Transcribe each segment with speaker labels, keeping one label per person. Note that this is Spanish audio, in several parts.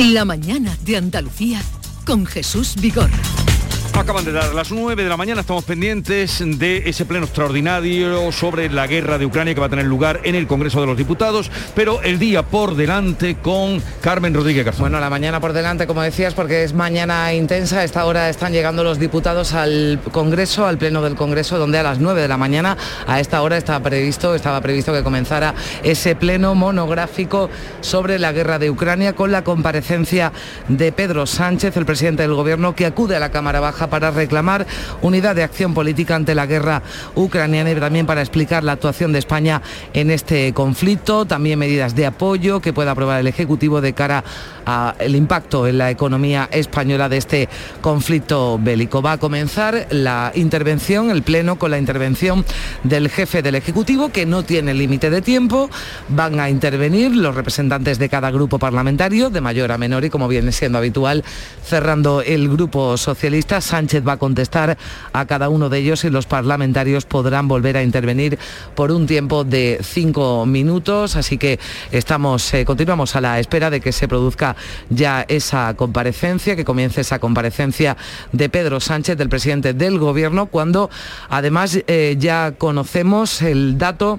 Speaker 1: La mañana de Andalucía con Jesús Vigorra.
Speaker 2: Acaban de dar las 9 de la mañana, estamos pendientes de ese pleno extraordinario sobre la guerra de Ucrania que va a tener lugar en el Congreso de los Diputados, pero el día por delante con Carmen Rodríguez Garzón.
Speaker 3: Bueno, la mañana por delante, como decías, porque es mañana intensa, a esta hora están llegando los diputados al Congreso, al pleno del Congreso, donde a las 9 de la mañana, a esta hora estaba previsto, estaba previsto que comenzara ese pleno monográfico sobre la guerra de Ucrania con la comparecencia de Pedro Sánchez, el presidente del Gobierno, que acude a la Cámara Baja para reclamar unidad de acción política ante la guerra ucraniana y también para explicar la actuación de España en este conflicto, también medidas de apoyo que pueda aprobar el Ejecutivo de cara al impacto en la economía española de este conflicto bélico. Va a comenzar la intervención, el pleno con la intervención del jefe del Ejecutivo que no tiene límite de tiempo. Van a intervenir los representantes de cada grupo parlamentario, de mayor a menor y como viene siendo habitual, cerrando el grupo socialista. Sánchez va a contestar a cada uno de ellos y los parlamentarios podrán volver a intervenir por un tiempo de cinco minutos. Así que estamos, eh, continuamos a la espera de que se produzca ya esa comparecencia, que comience esa comparecencia de Pedro Sánchez, del presidente del Gobierno, cuando además eh, ya conocemos el dato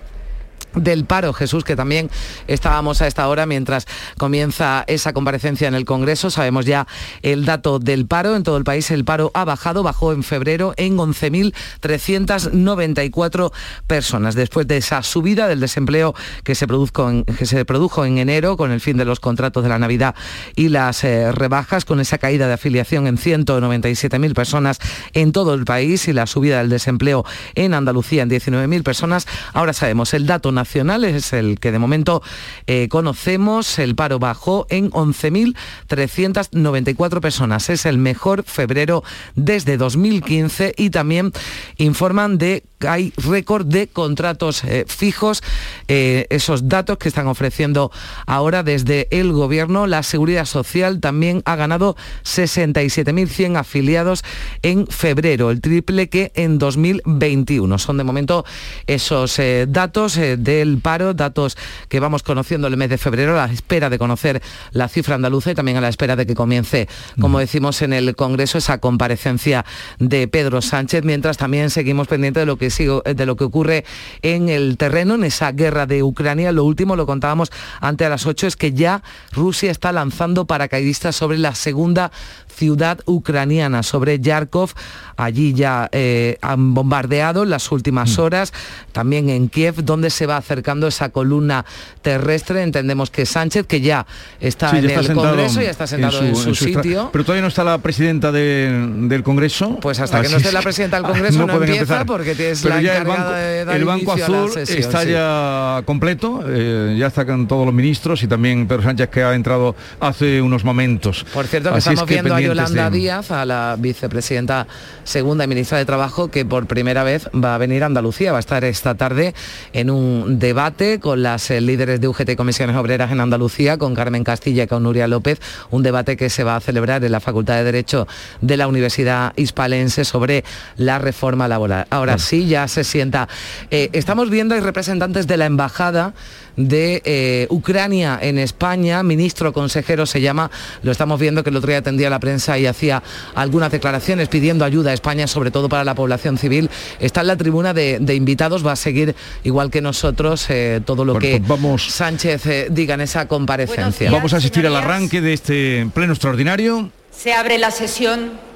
Speaker 3: del paro, Jesús, que también estábamos a esta hora mientras comienza esa comparecencia en el Congreso. Sabemos ya el dato del paro. En todo el país el paro ha bajado, bajó en febrero en 11.394 personas. Después de esa subida del desempleo que se, produjo en, que se produjo en enero con el fin de los contratos de la Navidad y las eh, rebajas, con esa caída de afiliación en 197.000 personas en todo el país y la subida del desempleo en Andalucía en 19.000 personas. Ahora sabemos el dato nacional es el que de momento eh, conocemos. El paro bajó en 11.394 personas. Es el mejor febrero desde 2015 y también informan de que hay récord de contratos eh, fijos. Eh, esos datos que están ofreciendo ahora desde el gobierno. La seguridad social también ha ganado 67.100 afiliados en febrero, el triple que en 2021. Son de momento esos datos de del paro, datos que vamos conociendo el mes de febrero, a la espera de conocer la cifra andaluza y también a la espera de que comience, como decimos en el Congreso, esa comparecencia de Pedro Sánchez, mientras también seguimos pendientes de lo que sigo, de lo que ocurre en el terreno, en esa guerra de Ucrania. Lo último, lo contábamos antes a las 8, es que ya Rusia está lanzando paracaidistas sobre la segunda ciudad ucraniana, sobre Yarkov. Allí ya eh, han bombardeado en las últimas mm. horas, también en Kiev, donde se va acercando esa columna terrestre. Entendemos que Sánchez, que ya está en el Congreso, ya está sentado en su, sitio.
Speaker 2: Pero todavía no está la presidenta del Congreso.
Speaker 3: Pues hasta que no esté la presidenta del Congreso no, empieza porque tienes la
Speaker 2: ya el banco,
Speaker 3: de
Speaker 2: el banco azul está ya completo, eh, ya está con todos los ministros y también Pedro Sánchez que ha entrado hace unos momentos.
Speaker 3: Por cierto, que estamos viendo a Yolanda Díaz, a la vicepresidenta segunda y ministra de Trabajo, que por primera vez va a venir a Andalucía, va a estar esta tarde en un debate con las eh, líderes de UGT y Comisiones Obreras en Andalucía, con Carmen Castilla y con Nuria López, un debate que se va a celebrar en la Facultad de Derecho de la Universidad Hispalense sobre la reforma laboral. Ahora sí, ya se sienta. Eh, estamos viendo, hay representantes de la Embajada de eh, Ucrania en España, ministro consejero se llama, lo estamos viendo que el otro día atendía a la prensa y hacía algunas declaraciones pidiendo ayuda a España, sobre todo para la población civil. Está en la tribuna de, invitados, va a seguir igual que nosotros eh, todo lo que
Speaker 2: pues
Speaker 3: Sánchez eh, diga en esa comparecencia.
Speaker 2: vamos a asistir al arranque de este pleno extraordinario.
Speaker 4: Se abre la sesión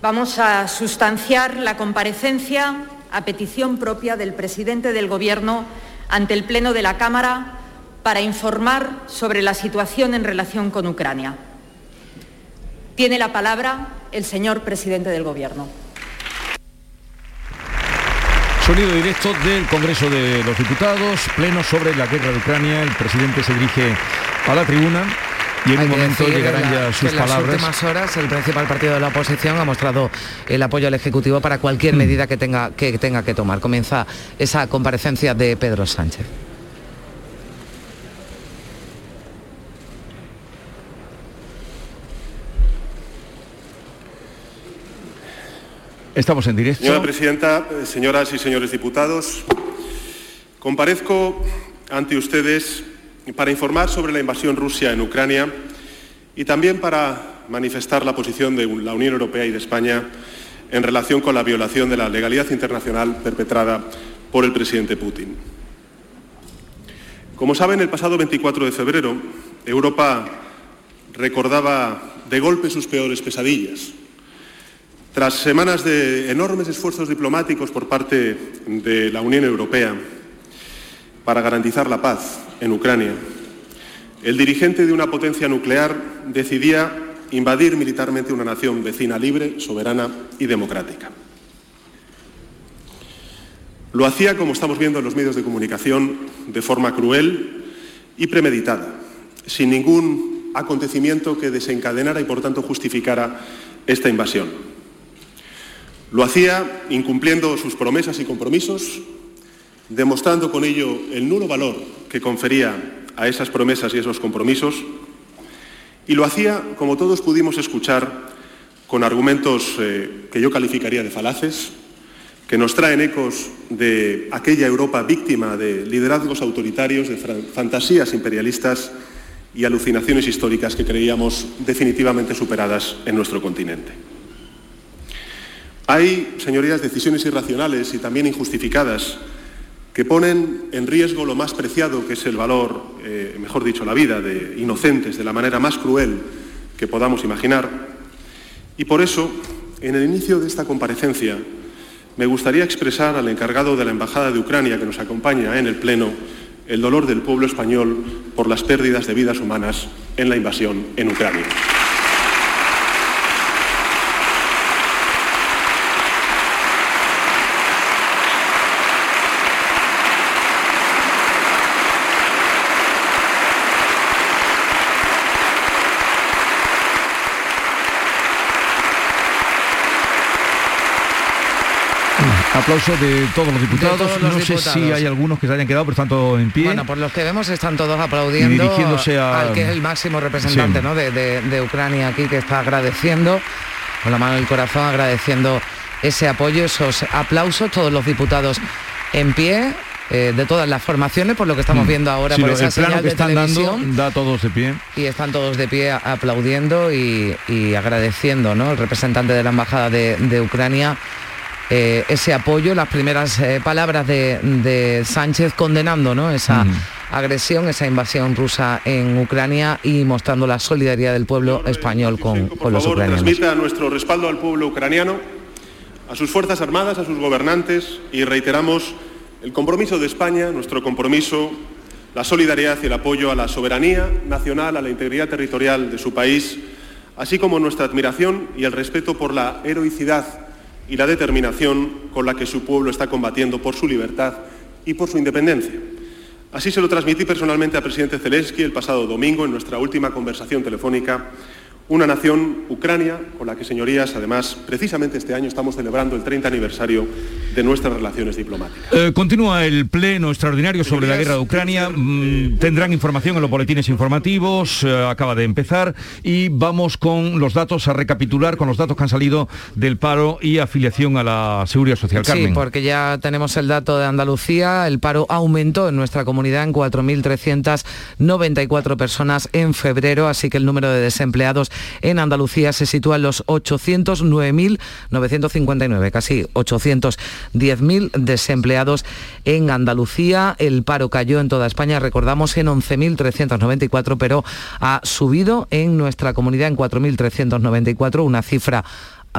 Speaker 4: Vamos a sustanciar la comparecencia a petición propia del presidente del Gobierno ante el Pleno de la Cámara para informar sobre la situación en relación con Ucrania. Tiene la palabra el señor presidente del Gobierno.
Speaker 2: Sonido directo del Congreso de los Diputados, pleno sobre la guerra de Ucrania. El presidente se dirige a la tribuna y en un momento llegarán ya sus palabras. En las
Speaker 3: últimas horas el principal partido de la oposición ha mostrado el apoyo al Ejecutivo para cualquier mm. medida que tenga, que tenga que tomar. Comienza esa comparecencia de Pedro Sánchez.
Speaker 2: Estamos en directo.
Speaker 5: Señora Presidenta, señoras y señores diputados, Comparezco ante ustedes para informar sobre la invasión rusa en Ucrania y también para manifestar la posición de la Unión Europea y de España en relación con la violación de la legalidad internacional perpetrada por el presidente Putin. Como saben, el pasado 24 de febrero, Europa recordaba de golpe sus peores pesadillas. Tras semanas de enormes esfuerzos diplomáticos por parte de la Unión Europea para garantizar la paz en Ucrania, el dirigente de una potencia nuclear decidía invadir militarmente una nación vecina libre, soberana y democrática. Lo hacía, como estamos viendo en los medios de comunicación, de forma cruel y premeditada, sin ningún acontecimiento que desencadenara y, por tanto, justificara esta invasión. Lo hacía incumpliendo sus promesas y compromisos, demostrando con ello el nulo valor que confería a esas promesas y esos compromisos, y lo hacía, como todos pudimos escuchar, con argumentos eh, que yo calificaría de falaces, que nos traen ecos de aquella Europa víctima de liderazgos autoritarios, de fantasías imperialistas y alucinaciones históricas que creíamos definitivamente superadas en nuestro continente. Hay, señorías, decisiones irracionales y también injustificadas que ponen en riesgo lo más preciado, que es el valor, eh, mejor dicho, la vida de inocentes de la manera más cruel que podamos imaginar. Y por eso, en el inicio de esta comparecencia, me gustaría expresar al encargado de la Embajada de Ucrania que nos acompaña en el Pleno el dolor del pueblo español por las pérdidas de vidas humanas en la invasión en Ucrania.
Speaker 2: Aplauso de todos los diputados. no sé si hay algunos que se hayan quedado, pero están todos en pie.
Speaker 3: Bueno, por los que vemos están todos aplaudiendo
Speaker 2: dirigiéndose
Speaker 3: al que es el máximo representante de, Ucrania aquí, que está agradeciendo, con la mano en el corazón, agradeciendo ese apoyo, esos aplausos, todos los diputados en pie, eh, de todas las formaciones, por lo que estamos mm. viendo ahora por esa señal que están dando
Speaker 2: da todos de pie
Speaker 3: y están todos de pie aplaudiendo y, agradeciendo, ¿no? El representante de la embajada de Ucrania eh, ese apoyo, las primeras eh, palabras de, Sánchez condenando ¿no? esa agresión, esa invasión rusa en Ucrania y mostrando la solidaridad del pueblo español con, con los ucranianos.
Speaker 5: Transmita nuestro respaldo al pueblo ucraniano, a sus Fuerzas Armadas, a sus gobernantes y reiteramos el compromiso de España, nuestro compromiso, la solidaridad y el apoyo a la soberanía nacional, a la integridad territorial de su país, así como nuestra admiración y el respeto por la heroicidad y la determinación con la que su pueblo está combatiendo por su libertad y por su independencia. Así se lo transmití personalmente al presidente Zelensky el pasado domingo en nuestra última conversación telefónica una nación, Ucrania, con la que, señorías, además, precisamente este año estamos celebrando el 30 aniversario de nuestras relaciones diplomáticas.
Speaker 2: Eh, continúa el pleno extraordinario sobre la guerra de Ucrania. Mm, tendrán información en los boletines informativos. Eh, acaba de empezar. Y vamos con los datos a recapitular, con los datos que han salido del paro y afiliación a la Seguridad Social.
Speaker 3: Sí, porque ya tenemos el dato de Andalucía. El paro aumentó en nuestra comunidad en 4.394 personas en febrero, así que el número de desempleados en Andalucía se sitúa en los 809.959, casi 810.000 desempleados en Andalucía. El paro cayó en toda España, recordamos, en 11.394, pero ha subido en nuestra comunidad en 4.394, una cifra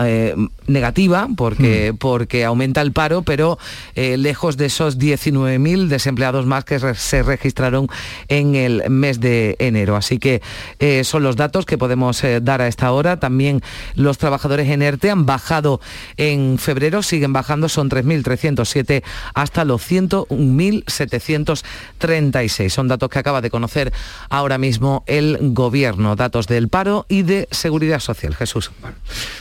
Speaker 3: eh, negativa porque, hmm. porque aumenta el paro, pero eh, lejos de esos 19.000 desempleados más que se registraron en el mes de enero. Así que eh, son los datos que podemos dar a esta hora. También los trabajadores en ERTE han bajado en febrero, siguen bajando, son 3.307 hasta los 101.736. Son datos que acaba de conocer ahora mismo el gobierno, datos del paro y de seguridad social. Jesús.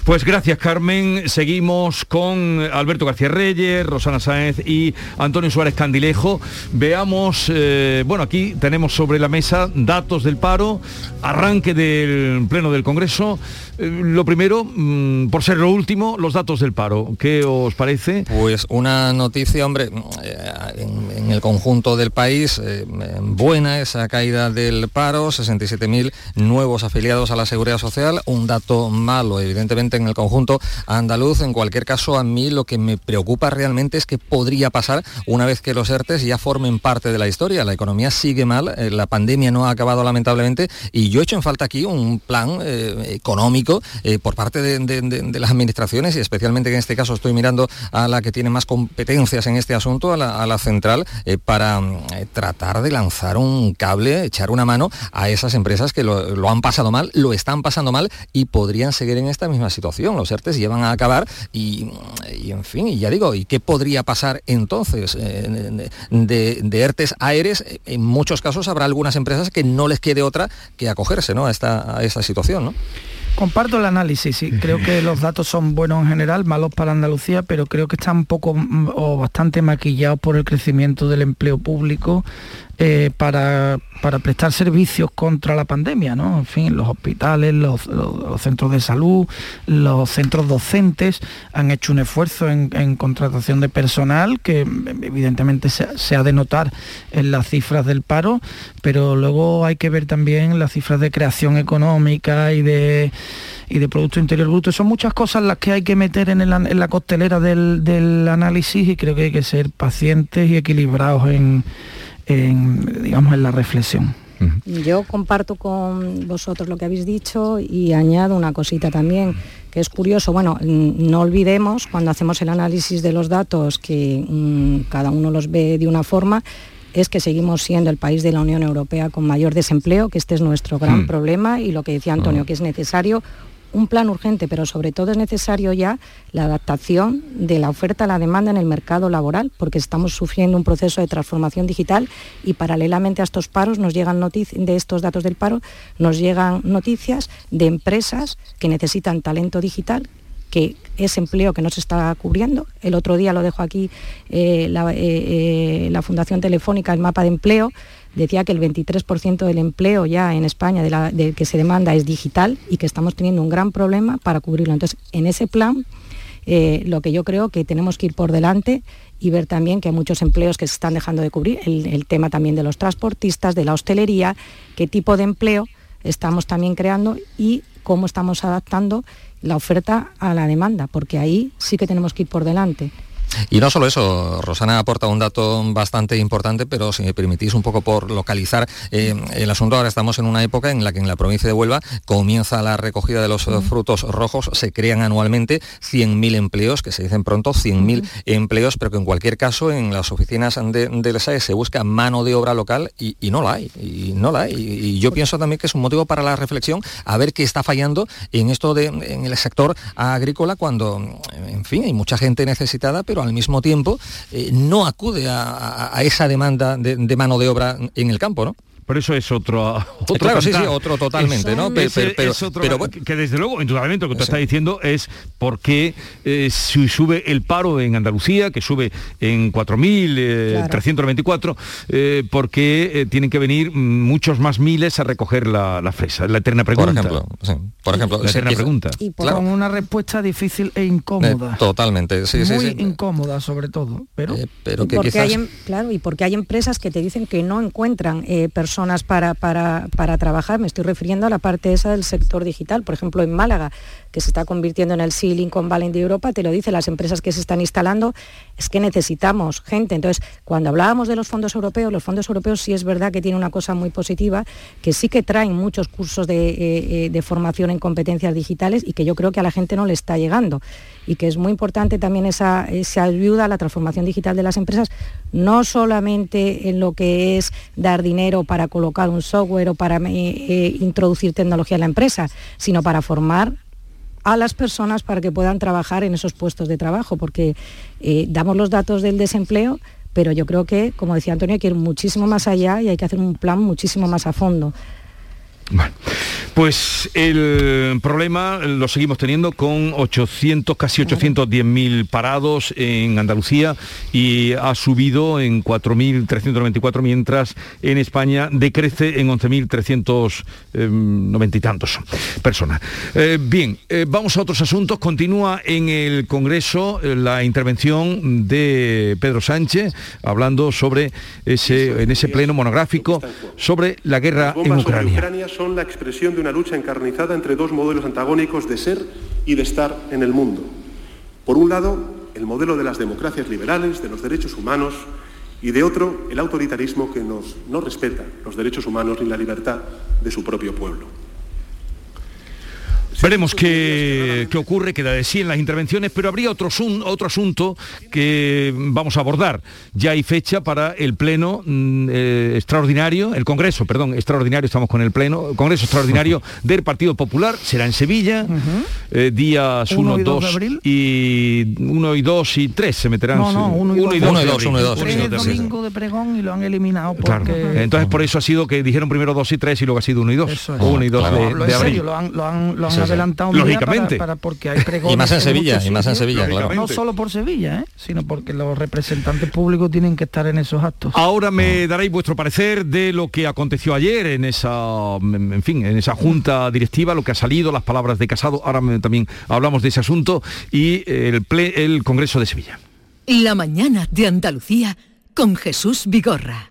Speaker 2: Pues gracias. Gracias, Carmen. Seguimos con Alberto García Reyes, Rosana Sáenz y Antonio Suárez Candilejo. Veamos, eh, bueno, aquí tenemos sobre la mesa datos del paro, arranque del Pleno del Congreso. Eh, lo primero, mm, por ser lo último, los datos del paro. ¿Qué os parece?
Speaker 6: Pues una noticia, hombre, eh, en, el conjunto del país, eh, buena esa caída del paro, 67.000 nuevos afiliados a la Seguridad Social, un dato malo, evidentemente, en el conjunto andaluz. En cualquier caso, a mí lo que me preocupa realmente es que podría pasar una vez que los ERTES ya formen parte de la historia. La economía sigue mal, la pandemia no ha acabado lamentablemente, y yo he hecho en falta aquí un plan económico eh, por parte de, las administraciones y especialmente en este caso estoy mirando a la que tiene más competencias en este asunto, a la, central, eh, para mm, eh, tratar de lanzar un cable, echar una mano a esas empresas que lo, han pasado mal, lo están pasando mal y podrían seguir en esta misma situación. Los ERTES llevan a acabar y, en fin, y ya digo, ¿y qué podría pasar entonces? de, ERTES a en muchos casos habrá algunas empresas que no les quede otra que acogerse ¿no? a, esta, a esta situación. ¿no?
Speaker 7: Comparto el análisis, sí. Creo que los datos son buenos en general, malos para Andalucía, pero creo que están un poco mm, o bastante maquillados por el crecimiento del empleo público, eh, para, prestar servicios contra la pandemia, ¿no? En fin, los hospitales, los, centros de salud, los centros docentes han hecho un esfuerzo en, contratación de personal que evidentemente se, ha de notar en las cifras del paro, pero luego hay que ver también las cifras de creación económica y de y de Producto Interior Bruto. Son muchas cosas las que hay que meter en, la costelera del, análisis y creo que hay que ser pacientes y equilibrados en, en, digamos, en la reflexión.
Speaker 8: Yo comparto con vosotros lo que habéis dicho y añado una cosita también, que es curioso. Bueno, no olvidemos cuando hacemos el análisis de los datos que mm, cada uno los ve de una forma, es que seguimos siendo el país de la Unión Europea con mayor desempleo, que este es nuestro gran mm. problema y lo que decía Antonio, mm. que es necesario un plan urgente, pero sobre todo es necesario ya la adaptación de la oferta a la demanda en el mercado laboral, porque estamos sufriendo un proceso de transformación digital y paralelamente a estos paros nos llegan noticias de estos datos del paro, nos llegan noticias de empresas que necesitan talento digital que es empleo que no se está cubriendo. El otro día lo dejo aquí eh, la, eh, eh, la Fundación Telefónica, el mapa de empleo, decía que el 23% del empleo ya en España de, que se demanda es digital y que estamos teniendo un gran problema para cubrirlo. Entonces, en ese plan, lo que yo creo que tenemos que ir por delante y ver también que hay muchos empleos que se están dejando de cubrir, el, tema también de los transportistas, de la hostelería, qué tipo de empleo estamos también creando y cómo estamos adaptando la oferta a la demanda, porque ahí sí que tenemos que ir por delante.
Speaker 6: Y no solo eso, Rosana aporta un dato bastante importante, pero si me permitís un poco por localizar eh, el asunto, ahora estamos en una época en la que en la provincia de Huelva comienza la recogida de los frutos rojos, se crean anualmente 100.000 empleos, que se dicen pronto 100.000 empleos, pero que en cualquier caso en las oficinas de, del SAE se busca mano de obra local y, no la hay, y no la hay. Y, yo pienso también que es un motivo para la reflexión a ver qué está fallando en esto de en el sector agrícola cuando, en fin, hay mucha gente necesitada, pero al mismo tiempo eh, no acude a, esa demanda de, mano de obra en el campo, ¿no?
Speaker 2: Pero eso es otro, otro
Speaker 6: claro, sí, sí, otro totalmente, ¿no?
Speaker 2: Pero, que desde luego, indudablemente, lo que tú estás diciendo es por qué eh, si sube el paro en Andalucía, que sube en 4.324, eh, por qué tienen que venir muchos más miles a recoger la, fresa? La eterna pregunta.
Speaker 6: Por ejemplo, sí, por ejemplo
Speaker 2: la eterna pregunta.
Speaker 7: Y con una respuesta difícil e incómoda.
Speaker 6: totalmente, sí,
Speaker 7: Muy
Speaker 6: sí,
Speaker 7: incómoda sobre todo, pero...
Speaker 8: pero que porque hay, em, claro, y porque hay empresas que te dicen que no encuentran personas para, para, para, trabajar. Me estoy refiriendo a la parte esa del sector digital. Por ejemplo, en Málaga, que se está convirtiendo en el Silicon Valley de Europa, te lo dicen las empresas que se están instalando, es que necesitamos gente. Entonces, cuando hablábamos de los fondos europeos, los fondos europeos sí es verdad que tienen una cosa muy positiva, que sí que traen muchos cursos de, eh, eh, formación en competencias digitales y que yo creo que a la gente no le está llegando. Y que es muy importante también esa, esa ayuda a la transformación digital de las empresas, no solamente en lo que es dar dinero para colocar un software o para eh, introducir tecnología en la empresa, sino para formar a las personas para que puedan trabajar en esos puestos de trabajo, porque eh, damos los datos del desempleo, pero yo creo que, como decía Antonio, hay que ir muchísimo más allá y hay que hacer un plan muchísimo más a fondo.
Speaker 2: Bueno, pues el problema lo seguimos teniendo con 800, casi 810.000 parados en Andalucía y ha subido en 4.394, mientras en España decrece en 11.390 y tantos personas. Eh, bien, eh, vamos a otros asuntos. Continúa en el Congreso eh, la intervención de Pedro Sánchez hablando sobre ese, en ese pleno monográfico sobre la guerra en Ucrania
Speaker 5: son la expresión de una lucha encarnizada entre dos modelos antagónicos de ser y de estar en el mundo. Por un lado, el modelo de las democracias liberales, de los derechos humanos, y de otro, el autoritarismo que nos, no respeta los derechos humanos ni la libertad de su propio pueblo.
Speaker 2: Veremos qué, qué, ocurre, queda de sí en las intervenciones, pero habría otro, otro asunto que vamos a abordar. Ya hay fecha para el pleno mm, eh, extraordinario, el Congreso, perdón, extraordinario, estamos con el pleno, Congreso extraordinario del Partido Popular, será en Sevilla, eh, días 1, 2 y 1 y 2 y 3 se meterán.
Speaker 7: No, no, 1 y 2.
Speaker 6: 1 y 2, 1 y 2.
Speaker 7: Es domingo de pregón y lo han eliminado porque...
Speaker 2: Claro. Entonces por eso ha sido que dijeron primero 2 y 3 y luego ha sido 1 y 2.
Speaker 7: Eso es.
Speaker 2: O 1 y 2
Speaker 7: Claro,
Speaker 2: de, de abril.
Speaker 7: serio, lo han, lo han, lo han adelantado
Speaker 2: Lógicamente.
Speaker 7: para, para- porque hay pregones
Speaker 6: Y más en Sevilla, y más en. Sevilla, claro.
Speaker 7: No solo por Sevilla, ¿eh? sino porque los representantes públicos tienen que estar en esos actos.
Speaker 2: Ahora me daréis vuestro parecer de lo que aconteció ayer en esa, en fin, en esa junta directiva, lo que ha salido, las palabras de Casado. Ahora me- también hablamos de ese asunto y el, ple- el Congreso de Sevilla.
Speaker 1: La mañana de Andalucía con Jesús Vigorra.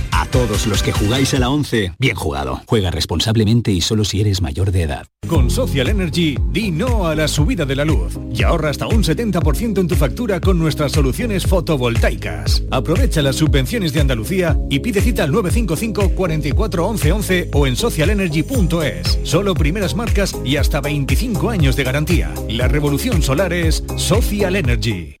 Speaker 9: A todos los que jugáis a la 11, bien jugado. Juega responsablemente y solo si eres mayor de edad.
Speaker 10: Con Social Energy, di no a la subida de la luz y ahorra hasta un 70% en tu factura con nuestras soluciones fotovoltaicas. Aprovecha las subvenciones de Andalucía y pide cita al 955 44 11 11 o en socialenergy.es. Solo primeras marcas y hasta 25 años de garantía. La revolución solar es Social Energy.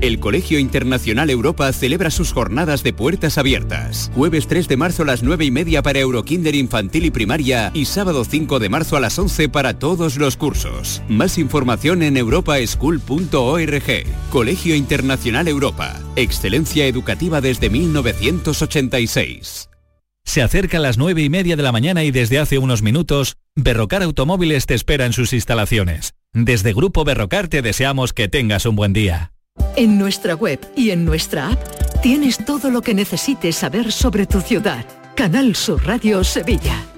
Speaker 11: El Colegio Internacional Europa celebra sus jornadas de puertas abiertas. Jueves 3 de marzo a las 9 y media para Eurokinder infantil y primaria y sábado 5 de marzo a las 11 para todos los cursos. Más información en europaschool.org. Colegio Internacional Europa. Excelencia educativa desde 1986.
Speaker 12: Se acerca las nueve y media de la mañana y desde hace unos minutos, Berrocar Automóviles te espera en sus instalaciones. Desde Grupo Berrocar te deseamos que tengas un buen día.
Speaker 1: En nuestra web y en nuestra app tienes todo lo que necesites saber sobre tu ciudad. Canal Sur Radio Sevilla.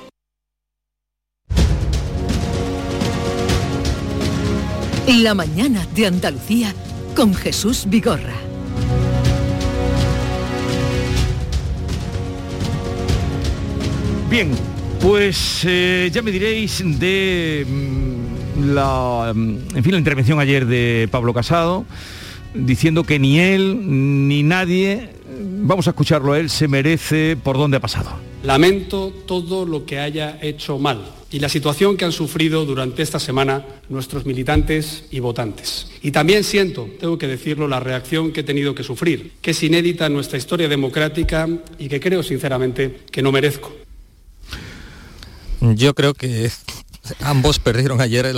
Speaker 1: La mañana de Andalucía con Jesús Vigorra.
Speaker 2: Bien, pues eh, ya me diréis de mm, la, mm, en fin, la intervención ayer de Pablo Casado, diciendo que ni él ni nadie, vamos a escucharlo a él, se merece por dónde ha pasado.
Speaker 13: Lamento todo lo que haya hecho mal y la situación que han sufrido durante esta semana nuestros militantes y votantes. Y también siento, tengo que decirlo, la reacción que he tenido que sufrir, que es inédita en nuestra historia democrática y que creo sinceramente que no merezco.
Speaker 6: Yo creo que Ambos perdieron ayer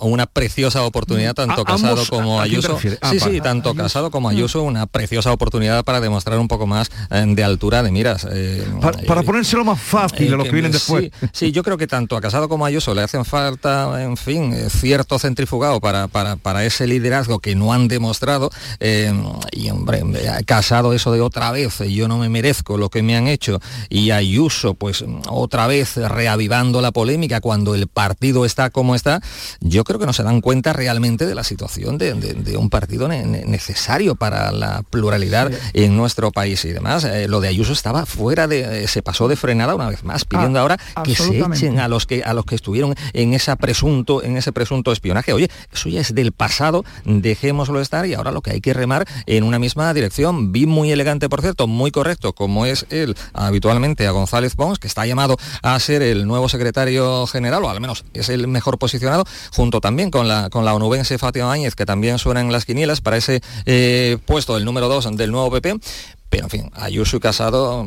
Speaker 6: una preciosa oportunidad, tanto Casado como Ayuso. Ah, sí, sí, tanto Casado como mm. Ayuso, una preciosa oportunidad para demostrar un poco más eh, de altura de miras.
Speaker 2: Eh, para, ponérselo más fácil a los que, vienen después.
Speaker 6: Sí, yo creo que tanto a Casado como a Ayuso le hacen falta, en fin, cierto centrifugado para, para, para ese liderazgo que no han demostrado. y hombre, Casado eso de otra vez, yo no me merezco lo que me han hecho. Y Ayuso, pues otra vez reavivando la polémica cuando el partido está como está, yo creo que no se dan cuenta realmente de la situación de, un partido necesario para la pluralidad en nuestro país y demás. Eh, lo de Ayuso estaba fuera de, eh, se pasó de frenada una vez más, pidiendo ah, ahora que se echen a los que a los que estuvieron en esa presunto, en ese presunto espionaje. Oye, eso ya es del pasado, dejémoslo estar y ahora lo que hay que remar en una misma dirección. Vi muy elegante, por cierto, muy correcto, como es él habitualmente a González Pons, que está llamado a ser el nuevo secretario general, o al menos es el mejor posicionado, junto también con la, con la onubense Fátima Áñez, que también suena en las quinielas para ese eh, puesto, el número 2 del nuevo PP. Pero en fin, Ayuso y Casado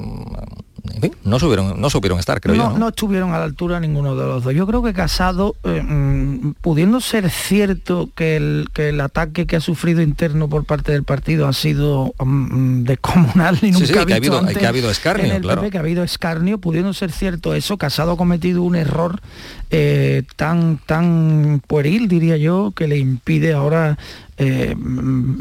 Speaker 6: no, subieron, no supieron estar, creo
Speaker 7: no,
Speaker 6: yo.
Speaker 7: ¿no? estuvieron a la altura ninguno de los dos. Yo creo que Casado, eh, mm, pudiendo ser cierto que el, que el ataque que ha sufrido interno por parte del partido ha sido um, descomunal y nunca
Speaker 6: sí, que, ha habido, que ha habido escarnio,
Speaker 7: claro. que ha habido escarnio, pudiendo ser cierto eso, Casado ha cometido un error eh, tan, tan pueril, diría yo, que le impide ahora eh,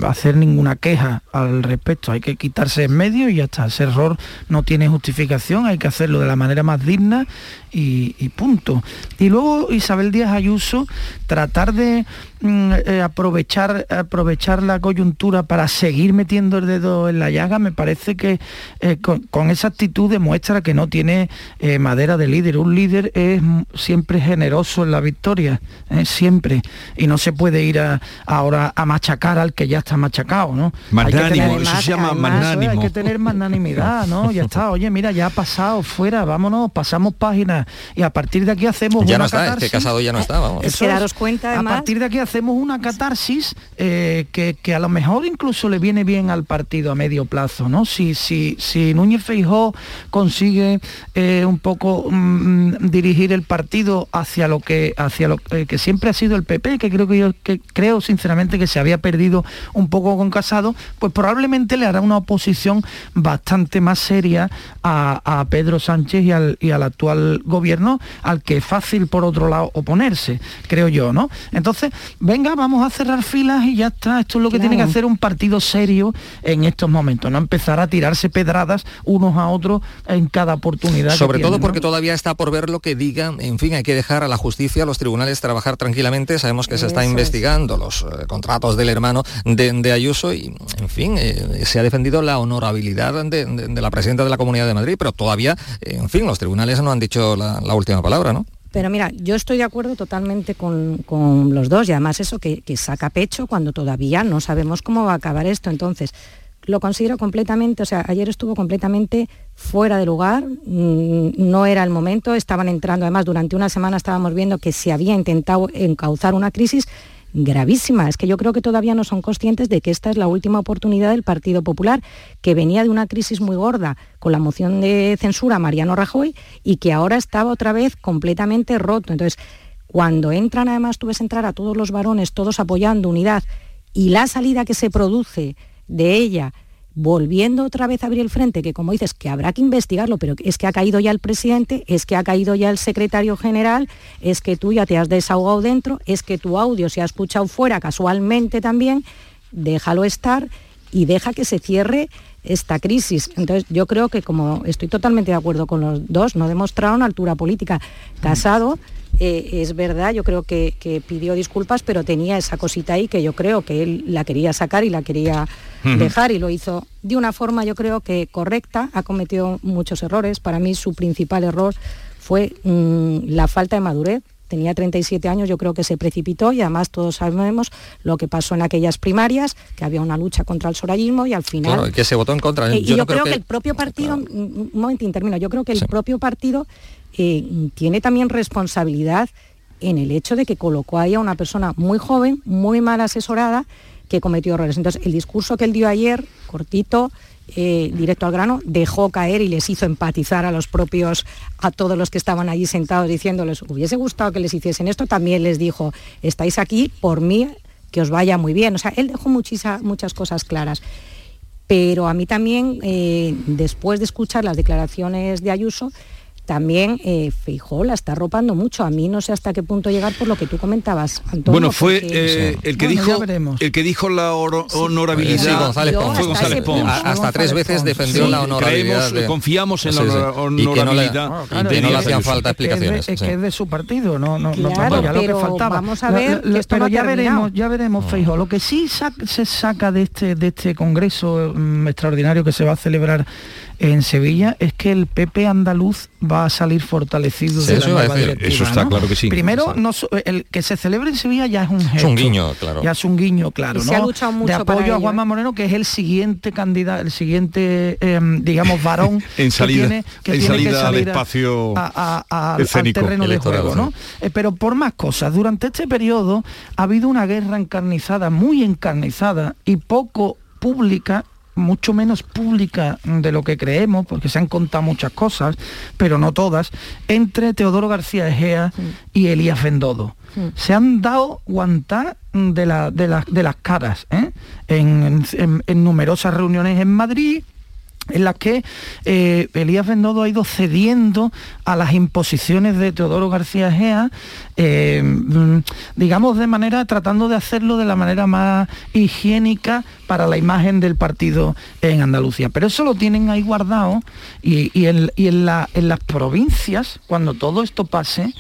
Speaker 7: hacer ninguna queja al respecto. Hay que quitarse en medio y ya está. Ese error no tiene justificación, hay que hacerlo de la manera más digna y, punto. Y luego Isabel Díaz Ayuso, tratar de mm, eh, aprovechar, aprovechar la coyuntura para seguir metiendo el dedo en la llaga, me parece que eh, con, esa actitud demuestra que no tiene eh, madera de líder. Un líder es siempre generoso en la victoria, siempre. Y no se puede ir ahora a machacar al que ya está machacado, ¿no?
Speaker 2: Magnánimo, eso se llama magnánimo.
Speaker 7: Hay que tener magnanimidad, ¿no? Ya está, oye, mira, ya ha pasado, fuera, vámonos, pasamos páginas y a partir de aquí hacemos
Speaker 6: ya
Speaker 7: una
Speaker 6: no está,
Speaker 7: catarsis.
Speaker 6: Es que casado ya no está, vamos.
Speaker 8: Es que daros cuenta
Speaker 7: además... A partir de aquí hacemos una catarsis eh, que, a lo mejor incluso le viene bien al partido a medio plazo, ¿no? Si, si, si Núñez Feijó consigue eh, un poco mm, dirigir el partido hacia lo que hacia lo eh, que siempre ha sido el PP, que creo que yo que creo sinceramente que se había perdido un poco con Casado, pues probablemente le hará una oposición bastante más seria a, a Pedro Sánchez y al, y al actual gobierno al que es fácil por otro lado oponerse, creo yo, ¿no? Entonces, venga, vamos a cerrar filas y ya está. Esto es lo que tiene que hacer un partido serio en estos momentos, no empezar a tirarse pedradas unos a otros en cada oportunidad.
Speaker 6: Sobre todo porque todavía está por ver lo que digan, en fin, hay que dejar a la justicia, a los tribunales trabajar tranquilamente, sabemos que se está investigando los eh, contratos del hermano de, Ayuso y, en fin, eh, se ha defendido la honorabilidad de, de, la presidenta de la Comunidad de Madrid, pero todavía, en fin, los tribunales no han dicho la, última palabra, ¿no?
Speaker 8: Pero mira, yo estoy de acuerdo totalmente con, los dos y además eso que, saca pecho cuando todavía no sabemos cómo va a acabar esto. Entonces, lo considero completamente, o sea, ayer estuvo completamente fuera de lugar, mm, no era el momento, estaban entrando, además durante una semana estábamos viendo que se había intentado encauzar una crisis gravísima. Es que yo creo que todavía no son conscientes de que esta es la última oportunidad del Partido Popular, que venía de una crisis muy gorda con la moción de censura a Mariano Rajoy y que ahora estaba otra vez completamente roto. Entonces, cuando entran, además tú ves entrar a todos los varones, todos apoyando unidad, y la salida que se produce de ella volviendo otra vez a abrir el frente, que como dices, que habrá que investigarlo, pero es que ha caído ya el presidente, es que ha caído ya el secretario general, es que tú ya te has desahogado dentro, es que tu audio se ha escuchado fuera casualmente también, déjalo estar y deja que se cierre esta crisis. Entonces yo creo que como estoy totalmente de acuerdo con los dos, no demostraron altura política. Casado eh, es verdad, yo creo que, pidió disculpas, pero tenía esa cosita ahí que yo creo que él la quería sacar y la quería dejar y lo hizo de una forma yo creo que correcta, ha cometido muchos errores. Para mí su principal error fue mm, la falta de madurez. Tenía 37 años, yo creo que se precipitó y además todos sabemos lo que pasó en aquellas primarias, que había una lucha contra el sorayismo y al final...
Speaker 6: que se votó en contra.
Speaker 8: Eh, yo, creo, que... el propio partido, un momentín, termino, yo creo que el propio partido eh, tiene también responsabilidad en el hecho de que colocó ahí a una persona muy joven, muy mal asesorada, que cometió errores. Entonces, el discurso que él dio ayer, cortito, eh, directo al grano, dejó caer y les hizo empatizar a los propios, a todos los que estaban allí sentados diciéndoles, hubiese gustado que les hiciesen esto, también les dijo, estáis aquí por mí, que os vaya muy bien. O sea, él dejó muchas cosas claras. Pero a mí también, eh, después de escuchar las declaraciones de Ayuso, también eh, Feijó la está arropando mucho. A mí no sé hasta qué punto llegar por lo que tú comentabas, Antonio.
Speaker 2: Bueno, fue eh, el que dijo el que dijo la honorabilidad.
Speaker 6: Sí, González Pons. Fue González Pons. Hasta tres veces defendió la honorabilidad.
Speaker 2: Confiamos en la honorabilidad.
Speaker 6: Y que no le, hacían falta explicaciones.
Speaker 7: Es, que es de su partido, no, no, no
Speaker 8: ya lo que faltaba. Vamos a ver,
Speaker 7: pero ya veremos, ya veremos, Feijó. Lo que sí se saca de este de este congreso mm, extraordinario que se va a celebrar en Sevilla es que el PP andaluz va a salir fortalecido de la nueva directiva,
Speaker 2: Eso está claro que sí.
Speaker 7: Primero, no, el que se celebre en Sevilla ya es un gesto.
Speaker 6: Es un guiño, claro.
Speaker 7: Ya es un guiño, claro,
Speaker 8: ¿no? Se ha luchado mucho
Speaker 7: de apoyo a Juanma ¿eh? Moreno, que es el siguiente candidato, el siguiente, em, digamos, varón
Speaker 2: en salida,
Speaker 7: que
Speaker 2: tiene,
Speaker 7: que
Speaker 2: salir al espacio
Speaker 7: al terreno de juego, ¿no? Eh, pero por más cosas, durante este periodo ha habido una guerra encarnizada, muy encarnizada y poco pública mucho menos pública de lo que creemos, porque se han contado muchas cosas, pero no todas, entre Teodoro García Egea y Elías Bendodo. Se han dado guantá de, la, de, las caras ¿eh? en numerosas reuniones en Madrid, en las que eh, Elías Bendodo ha ido cediendo a las imposiciones de Teodoro García Gea, eh, mm, digamos de manera, tratando de hacerlo de la manera más higiénica para la imagen del partido en Andalucía. Pero eso lo tienen ahí guardado y, en, en las provincias, cuando todo esto pase,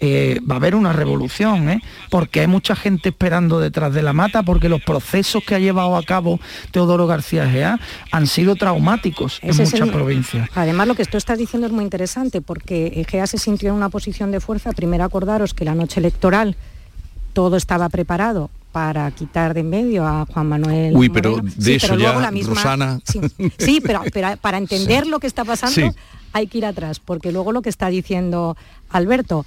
Speaker 7: eh, va a haber una revolución, ¿eh? porque hay mucha gente esperando detrás de la mata, porque los procesos que ha llevado a cabo Teodoro García Gea han sido traumáticos en muchas provincias.
Speaker 8: Además, lo que tú estás diciendo es muy interesante, porque Egea se sintió en una posición de fuerza. Primero acordaros que la noche electoral todo estaba preparado para quitar de en medio a Juan Manuel.
Speaker 2: Uy, pero de eso ya, la misma, Rosana.
Speaker 8: Sí, pero, para entender lo que está pasando hay que ir atrás, porque luego lo que está diciendo Alberto,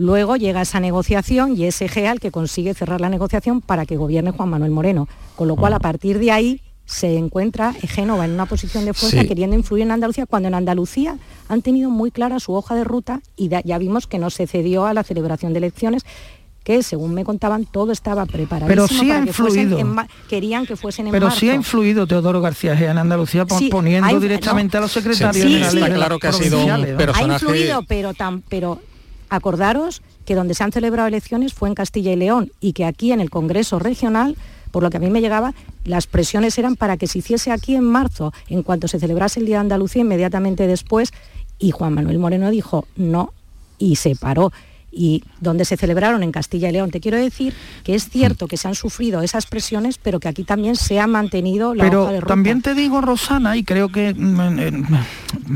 Speaker 8: Luego llega esa negociación y es Egea el que consigue cerrar la negociación para que gobierne Juan Manuel Moreno. Con lo cual, a partir de ahí, se encuentra Génova en una posición de fuerza queriendo influir en Andalucía, cuando en Andalucía han tenido muy clara su hoja de ruta y ya vimos que no se cedió a la celebración de elecciones que según me contaban todo estaba preparado
Speaker 7: pero sí ha influido.
Speaker 8: querían que fuesen en
Speaker 7: pero sí ha influido Teodoro García Gea en Andalucía poniendo directamente a los secretarios
Speaker 6: generales claro que ha sido un personaje...
Speaker 8: ha influido pero tan pero acordaros que donde se han celebrado elecciones fue en Castilla y León y que aquí en el Congreso Regional, por lo que a mí me llegaba, las presiones eran para que se hiciese aquí en marzo, en cuanto se celebrase el Día de Andalucía, inmediatamente después, y Juan Manuel Moreno dijo no y se paró y donde se celebraron en Castilla y León. Te quiero decir que es cierto que se han sufrido esas presiones, pero que aquí también se ha mantenido la
Speaker 7: pero
Speaker 8: hoja de ruta.
Speaker 7: también te digo, Rosana, y creo que mm,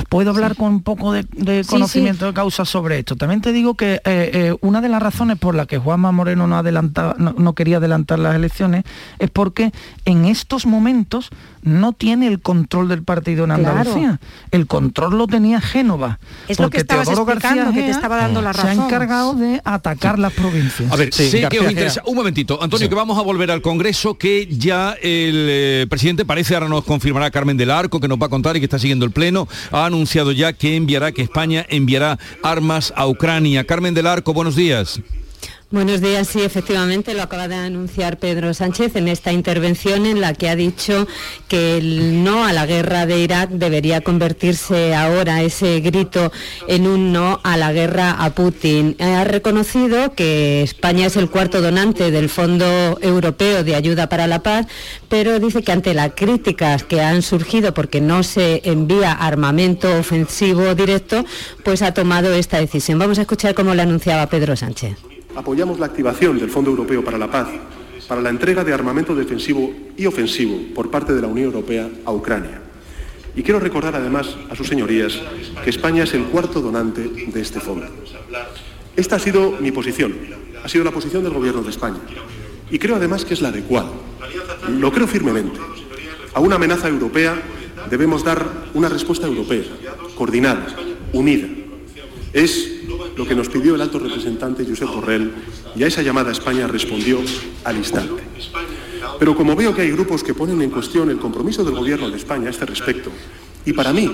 Speaker 7: puedo hablar con un poco de, conocimiento de causa sobre esto. También te digo que eh, eh, una de las razones por las que Juanma Moreno no, adelantaba, no, quería adelantar las elecciones es porque en estos momentos no tiene el control del partido en Andalucía. El control lo tenía Génova.
Speaker 8: Es lo que estabas explicando, que te estaba dando la razón.
Speaker 7: Se ha encargado de atacar las provincias.
Speaker 2: A ver, sé que os interesa. Un momentito, Antonio, que vamos a volver al Congreso, que ya el eh, presidente parece, ahora nos confirmará Carmen del Arco, que nos va a contar y que está siguiendo el Pleno, ha anunciado ya que enviará, que España enviará armas a Ucrania. Carmen del Arco, buenos días.
Speaker 14: Buenos días, sí, efectivamente lo acaba de anunciar Pedro Sánchez en esta intervención en la que ha dicho que el no a la guerra de Irak debería convertirse ahora ese grito en un no a la guerra a Putin. Ha reconocido que España es el cuarto donante del Fondo Europeo de Ayuda para la Paz, pero dice que ante las críticas que han surgido porque no se envía armamento ofensivo directo, pues ha tomado esta decisión. Vamos a escuchar cómo lo anunciaba Pedro Sánchez
Speaker 5: apoyamos la activación del Fondo Europeo para la Paz para la entrega de armamento defensivo y ofensivo por parte de la Unión Europea a Ucrania. Y quiero recordar además a sus señorías que España es el cuarto donante de este fondo. Esta ha sido mi posición, ha sido la posición del Gobierno de España. Y creo además que es la adecuada. Lo creo firmemente. A una amenaza europea debemos dar una respuesta europea, coordinada, unida. Es lo que nos pidió el alto representante Josep Borrell y a esa llamada España respondió al instante. Pero como veo que hay grupos que ponen en cuestión el compromiso del Gobierno de España a este respecto, y para mí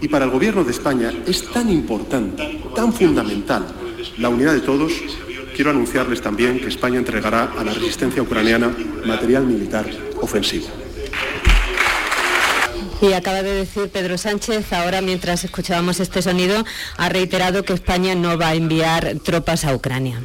Speaker 5: y para el Gobierno de España es tan importante, tan fundamental la unidad de todos, quiero anunciarles también que España entregará a la resistencia ucraniana material militar ofensivo.
Speaker 14: Y acaba de decir Pedro Sánchez, ahora mientras escuchábamos este sonido, ha reiterado que España no va a enviar tropas a Ucrania.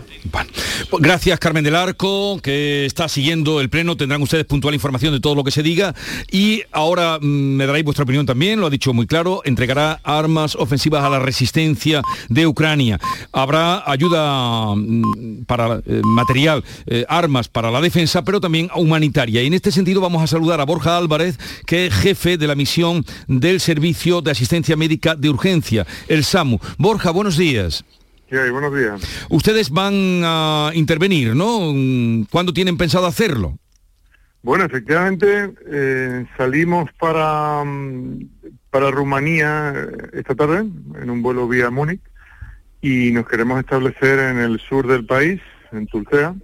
Speaker 2: Pues gracias Carmen del Arco, que está siguiendo el pleno. Tendrán ustedes puntual información de todo lo que se diga. Y ahora mm, me daréis vuestra opinión también, lo ha dicho muy claro, entregará armas ofensivas a la resistencia de Ucrania. Habrá ayuda mm, para eh, material, eh, armas para la defensa, pero también humanitaria. Y en este sentido vamos a saludar a Borja Álvarez, que es jefe de la misión del Servicio de Asistencia Médica de Urgencia, el SAMU. Borja, buenos días.
Speaker 15: Buenos días.
Speaker 2: Ustedes van a intervenir, ¿no? ¿Cuándo tienen pensado hacerlo?
Speaker 15: Bueno, efectivamente, eh, salimos para, mm, para Rumanía eh, esta tarde, en un vuelo vía Múnich, y nos queremos establecer en el sur del país, en Tulcea,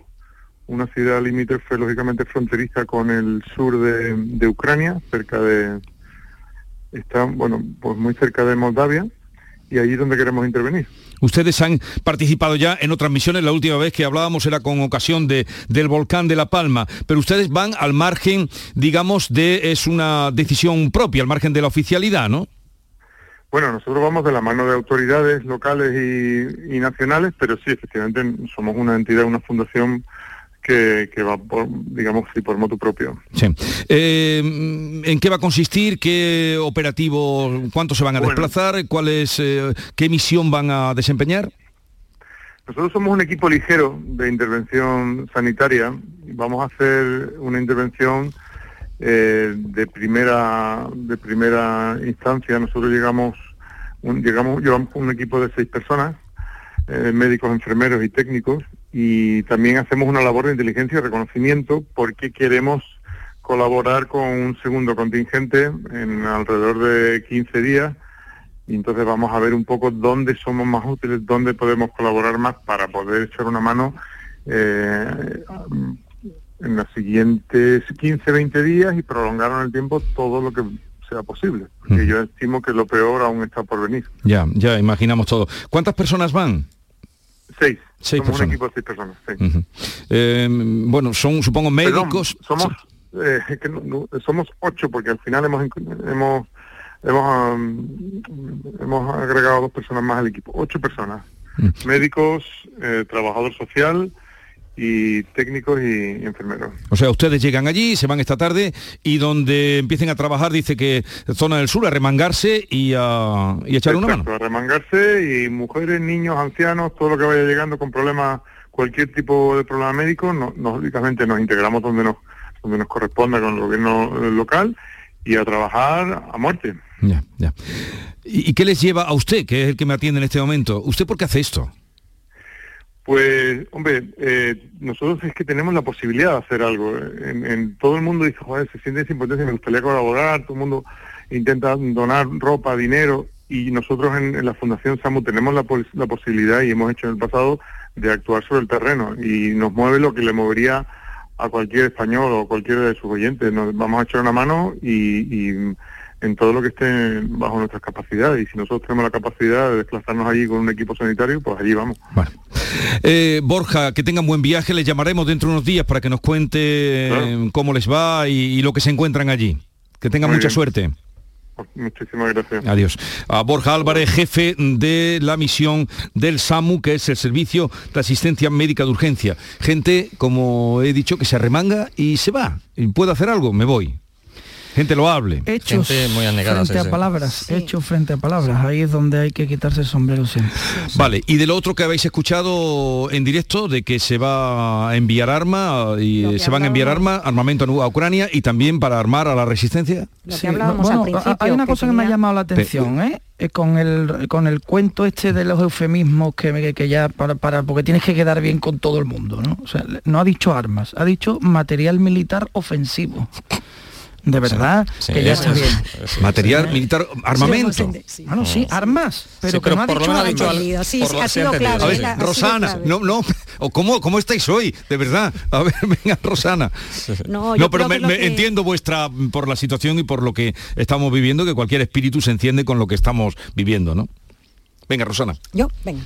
Speaker 15: una ciudad limítrofe, lógicamente fronteriza con el sur de Ucrania, cerca de, está, bueno, pues muy cerca de Moldavia y ahí es donde queremos intervenir.
Speaker 2: Ustedes han participado ya en otras misiones, la última vez que hablábamos era con ocasión de, del volcán de La Palma, pero ustedes van al margen, digamos, de, es una decisión propia, al margen de la oficialidad, ¿no?
Speaker 15: Bueno, nosotros vamos de la mano de autoridades locales y, y nacionales, pero sí, efectivamente, somos una entidad, una fundación que, va por, digamos, sí, por moto propio.
Speaker 2: Sí. Eh, ¿En qué va a consistir? ¿Qué operativo? ¿Cuántos se van a desplazar? ¿Cuál es, eh, ¿Qué misión van a desempeñar?
Speaker 15: Nosotros somos un equipo ligero de intervención sanitaria. Vamos a hacer una intervención eh, de primera de primera instancia. Nosotros llegamos, un, llegamos llevamos un equipo de seis personas, médicos, enfermeros y técnicos, y también hacemos una labor de inteligencia y reconocimiento porque queremos colaborar con un segundo contingente en alrededor de 15 días y entonces vamos a ver un poco dónde somos más útiles, dónde podemos colaborar más para poder echar una mano eh, en los siguientes 15, 20 días y prolongar en el tiempo todo lo que sea posible. Porque yo estimo que lo peor aún está por venir.
Speaker 2: Ya, ya imaginamos todo. ¿Cuántas personas van?
Speaker 15: Seis. Seis somos un equipo de seis personas.
Speaker 2: Eh, bueno, son supongo médicos.
Speaker 15: somos eh, somos ocho porque al final hemos hemos hemos, hemos agregado dos personas más al equipo. Ocho personas. Mm. Médicos, eh, trabajador social, y técnicos y enfermeros.
Speaker 2: O sea, ustedes llegan allí, se van esta tarde y donde empiecen a trabajar, dice que zona del sur, a remangarse y a, echar una mano.
Speaker 15: A remangarse y mujeres, niños, ancianos, todo lo que vaya llegando con problemas, cualquier tipo de problema médico, no, lógicamente nos integramos donde nos, donde nos corresponda con el gobierno local y a trabajar a muerte.
Speaker 2: Ya, ya. ¿Y, ¿Y qué les lleva a usted, que es el que me atiende en este momento? ¿Usted por qué hace esto?
Speaker 15: Pues, hombre, eh, nosotros es que tenemos la posibilidad de hacer algo. En, todo el mundo dice, joder, se siente esa impotencia, me gustaría colaborar, todo el mundo intenta donar ropa, dinero, y nosotros en, la Fundación SAMU tenemos la, la, posibilidad, y hemos hecho en el pasado, de actuar sobre el terreno, y nos mueve lo que le movería a cualquier español o cualquiera de sus oyentes. Nos vamos a echar una mano y en todo lo que esté bajo nuestras capacidades. Y si nosotros tenemos la capacidad de desplazarnos allí con un equipo sanitario, pues allí vamos.
Speaker 2: Eh, Borja, que tengan buen viaje. Les llamaremos dentro de unos días para que nos cuente eh, cómo les va y, lo que se encuentran allí. Que tengan mucha suerte.
Speaker 15: Muchísimas gracias.
Speaker 2: Adiós. A Borja Álvarez, jefe de la misión del SAMU, que es el Servicio de Asistencia Médica de Urgencia. Gente, como he dicho, que se arremanga y se va. Y puede hacer algo, me voy gente lo hable.
Speaker 7: Hechos muy frente a palabras, hechos frente a palabras. Ahí es donde hay que quitarse el sombrero siempre.
Speaker 2: Vale, y de lo otro que habéis escuchado en directo, de que se va a enviar arma y se van a enviar arma, armamento a Ucrania y también para armar a la resistencia.
Speaker 7: Sí, bueno, hay una cosa que, me ha llamado la atención, ¿eh? Eh, con el con el cuento este de los eufemismos que, que ya para, para, porque tienes que quedar bien con todo el mundo, ¿no? O sea, no ha dicho armas, ha dicho material militar ofensivo. De verdad,
Speaker 6: Sí,
Speaker 7: que ya
Speaker 6: sí,
Speaker 7: está
Speaker 6: sí,
Speaker 7: bien.
Speaker 6: sí.
Speaker 2: Material militar, armamento.
Speaker 7: Bueno, sí, armas, pero
Speaker 6: Sí,
Speaker 7: que no ha
Speaker 6: por ha dicho
Speaker 8: Sí,
Speaker 6: por
Speaker 8: ha sido clave,
Speaker 2: A
Speaker 6: sí,
Speaker 2: ver,
Speaker 6: sí.
Speaker 2: Rosana,
Speaker 8: clave.
Speaker 2: no, no, o ¿cómo, ¿cómo estáis hoy? De verdad. A ver, venga, Rosana.
Speaker 8: No, yo
Speaker 2: pero me,
Speaker 8: que que-
Speaker 2: entiendo vuestra, por la situación y por lo que estamos viviendo, que cualquier espíritu se enciende con lo que estamos viviendo, ¿no? Venga, Rosana.
Speaker 8: Yo, venga.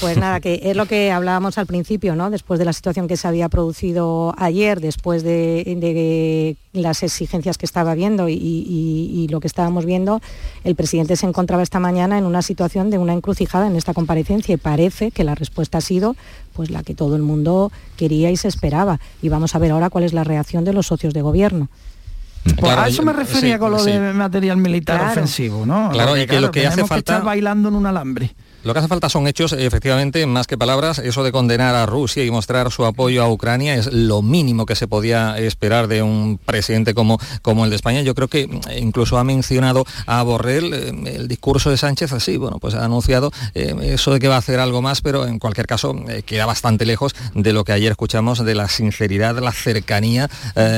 Speaker 8: Pues nada, que es lo que hablábamos al principio, ¿no? Después de la situación que se había producido ayer, después de, de las exigencias que estaba viendo y, y- y lo que estábamos viendo, el presidente se encontraba esta mañana en una situación de una encrucijada en esta comparecencia y parece que la respuesta ha sido pues la que todo el mundo quería y se esperaba. Y vamos a ver ahora cuál es la reacción de los socios de gobierno.
Speaker 7: Pues
Speaker 6: Claro,
Speaker 7: a eso me refería
Speaker 6: sí,
Speaker 7: con lo
Speaker 6: sí.
Speaker 7: de material militar
Speaker 8: Claro.
Speaker 7: ofensivo, ¿no?
Speaker 6: Claro, y que lo que hace falta-
Speaker 7: estar bailando en un alambre.
Speaker 6: Lo que hace falta son hechos, efectivamente, más que palabras. Eso de condenar a Rusia y mostrar su apoyo a Ucrania es lo mínimo que se podía esperar de un presidente como, como el de España. Yo creo que eh, incluso ha mencionado a Borrell eh, el discurso de Sánchez así. Bueno, pues ha anunciado eh, eso de que va a hacer algo más, pero en cualquier caso queda bastante lejos de lo que ayer escuchamos de la sinceridad, la cercanía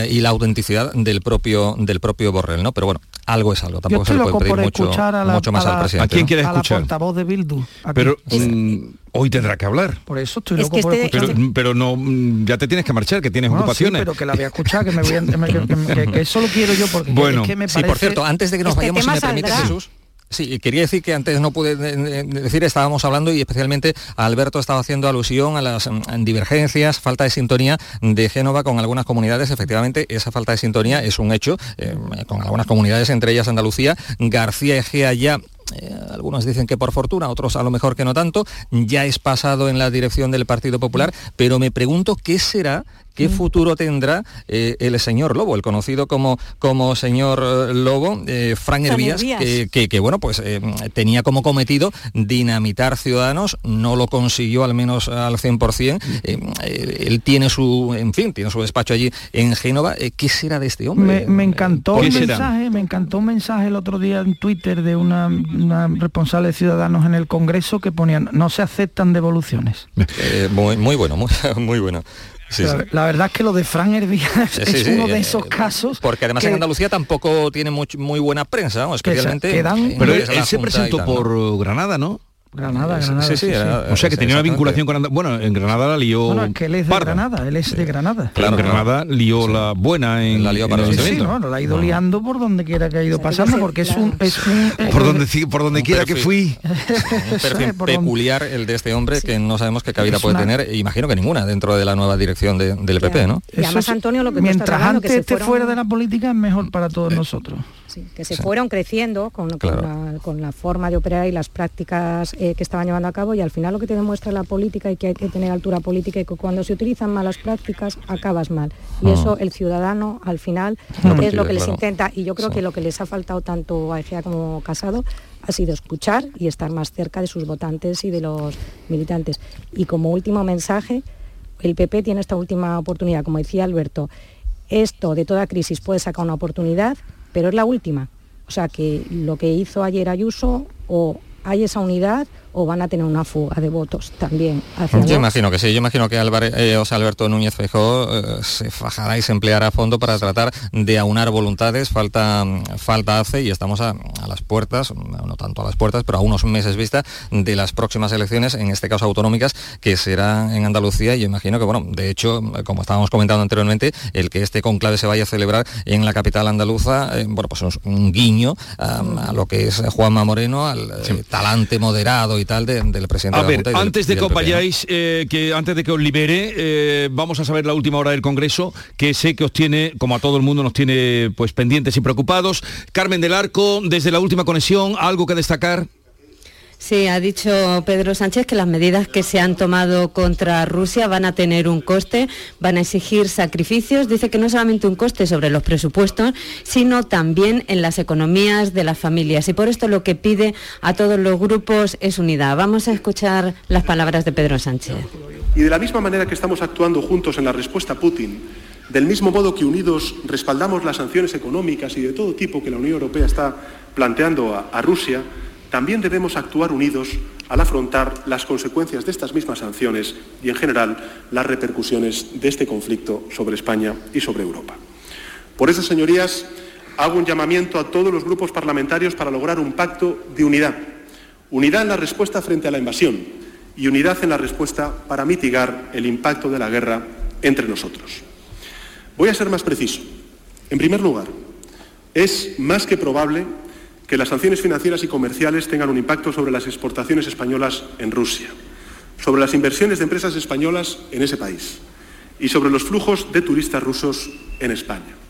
Speaker 6: y la autenticidad del propio, del propio Borrell, ¿no? Pero bueno, algo es algo.
Speaker 7: Yo
Speaker 6: Tampoco se
Speaker 7: estoy
Speaker 6: le
Speaker 7: loco
Speaker 6: puede
Speaker 7: por
Speaker 6: pedir mucho,
Speaker 7: escuchar a la,
Speaker 6: mucho más
Speaker 7: a la-
Speaker 6: al presidente.
Speaker 2: ¿A quién
Speaker 6: ¿no?
Speaker 2: quieres
Speaker 7: a la
Speaker 2: escuchar?
Speaker 7: portavoz de Bildu. aquí.
Speaker 2: Pero mm, hoy tendrá que hablar.
Speaker 7: por eso estoy
Speaker 8: Es
Speaker 7: loco
Speaker 8: que
Speaker 7: por
Speaker 8: este-
Speaker 7: escuchar.
Speaker 2: Pero, pero no, mm, ya te tienes que marchar, que tienes
Speaker 7: Bueno, sí,
Speaker 2: ocupaciones.
Speaker 7: pero que la voy a escuchar, que me voy a- que, que- que- que eso lo quiero yo porque
Speaker 2: Bueno,
Speaker 7: es que me
Speaker 6: Sí, por cierto, antes de que nos
Speaker 8: Este
Speaker 6: vayamos, si me permite. Jesús. Sí, quería decir que antes no pude eh, eh, decir, estábamos hablando y especialmente Alberto estaba haciendo alusión a las mm, divergencias, falta de sintonía de Génova con algunas comunidades. Efectivamente, esa falta de sintonía es un hecho eh, con algunas comunidades, entre ellas Andalucía. García Egea ya algunos dicen que por fortuna, otros a lo mejor que no tanto, ya es pasado en la dirección del Partido Popular, pero me pregunto qué será, qué futuro tendrá eh, el señor Lobo, el conocido como, como señor eh, Lobo, eh, Fran
Speaker 8: Fran
Speaker 6: Hervías, que, que- que, bueno, pues eh, tenía como cometido dinamitar ciudadanos, no lo consiguió al menos al 100%, eh, eh, él tiene su, en fin, tiene su despacho allí en Génova, ¿qué será de este hombre?
Speaker 7: Me, me encantó
Speaker 2: ¿Qué
Speaker 7: un
Speaker 2: será?
Speaker 7: mensaje, me encantó un mensaje el otro día en Twitter de una, una responsable de Ciudadanos en el Congreso que ponían no se aceptan devoluciones.
Speaker 6: Muy, muy bueno, muy, muy bueno. Sí,
Speaker 7: la,
Speaker 6: sí.
Speaker 7: la verdad es que lo de Fran Hervías
Speaker 6: Sí,
Speaker 7: es uno de
Speaker 6: eh,
Speaker 7: esos casos
Speaker 6: Porque además
Speaker 7: que-
Speaker 6: en Andalucía tampoco tiene much- muy buena prensa, ¿no? especialmente.
Speaker 7: que dan-
Speaker 6: en
Speaker 2: Pero él, se presentó
Speaker 6: tal, ¿no?
Speaker 2: por Granada, ¿no?
Speaker 7: Granada, Granada.
Speaker 6: sí, sí,
Speaker 7: sí, sí.
Speaker 6: era-
Speaker 2: O sea que tenía una vinculación con Anda- Bueno, en Granada la lió
Speaker 7: Bueno, es que él es de
Speaker 2: parda.
Speaker 7: Granada, él es de Granada.
Speaker 2: Pero en
Speaker 6: Claro,
Speaker 2: Granada lió la buena en,
Speaker 6: La lió
Speaker 2: en
Speaker 6: parda,
Speaker 2: el
Speaker 7: Sí, no, la ha ido liando por donde quiera que ha ido pasando porque es
Speaker 8: claro.
Speaker 7: un... Es un
Speaker 2: Por donde, por donde
Speaker 6: Un
Speaker 2: quiera que fui.
Speaker 6: Un perfil peculiar el de este hombre que no sabemos qué cabida
Speaker 7: Es
Speaker 6: puede
Speaker 7: una-
Speaker 6: tener, imagino que ninguna dentro de la nueva dirección de- del PP, ¿no?
Speaker 8: Y además,
Speaker 7: Eso es-
Speaker 8: Antonio, lo que
Speaker 7: Mientras antes esté fuera de la política es mejor para todos nosotros.
Speaker 8: Sí, que se fueron creciendo con, la, con la forma de operar y las prácticas eh, que estaban llevando a cabo y al final lo que te demuestra la política y que hay que tener altura política y que cuando se utilizan malas prácticas acabas mal. Y eso el ciudadano al final
Speaker 6: No
Speaker 8: es lo que les
Speaker 6: claro.
Speaker 8: intenta y yo creo
Speaker 6: Sí.
Speaker 8: que lo que les ha faltado tanto a Egea como Casado ha sido escuchar y estar más cerca de sus votantes y de los militantes. Y como último mensaje, el PP tiene esta última oportunidad, como decía Alberto, esto de toda crisis puede sacar una oportunidad, pero es la última. O sea que lo que hizo ayer Ayuso o hay esa unidad o van a tener una fuga de votos también hacia
Speaker 6: Yo imagino que sí, yo imagino que Álvarez, eh, o sea, Alberto Núñez Feijóo eh, se fajará y se empleará a fondo para tratar de aunar voluntades, falta, mm, falta hace y estamos a, a las puertas, no tanto a las puertas, pero a unos meses vista de las próximas elecciones, en este caso autonómicas, que serán en Andalucía. Y yo imagino que, bueno, de hecho, eh, como estábamos comentando anteriormente, el que este conclave se vaya a celebrar en la capital andaluza, eh, bueno, pues es un guiño um, a lo que es Juanma Moreno, al eh, talante moderado y de- del presidente
Speaker 2: A
Speaker 6: de la
Speaker 2: ver,
Speaker 6: Junta y del-
Speaker 2: antes de que vayáis, eh, que antes de que os libere, eh, vamos a saber la última hora del Congreso, que sé que os tiene, como a todo el mundo, nos tiene pues pendientes y preocupados. Carmen del Arco, desde la última conexión, algo que destacar.
Speaker 14: Sí, ha dicho Pedro Sánchez que las medidas que se han tomado contra Rusia van a tener un coste, van a exigir sacrificios. Dice que no solamente un coste sobre los presupuestos, sino también en las economías de las familias. Y por esto lo que pide a todos los grupos es unidad. Vamos a escuchar las palabras de Pedro Sánchez.
Speaker 5: Y de la misma manera que estamos actuando juntos en la respuesta a Putin, del mismo modo que unidos respaldamos las sanciones económicas y de todo tipo que la Unión Europea está planteando a, a Rusia, también debemos actuar unidos al afrontar las consecuencias de estas mismas sanciones y, en general, las repercusiones de este conflicto sobre España y sobre Europa. Por eso, señorías, hago un llamamiento a todos los grupos parlamentarios para lograr un pacto de unidad. Unidad en la respuesta frente a la invasión y unidad en la respuesta para mitigar el impacto de la guerra entre nosotros. Voy a ser más preciso. En primer lugar, es más que probable que las sanciones financieras y comerciales tengan un impacto sobre las exportaciones españolas en Rusia, sobre las inversiones de empresas españolas en ese país y sobre los flujos de turistas rusos en España.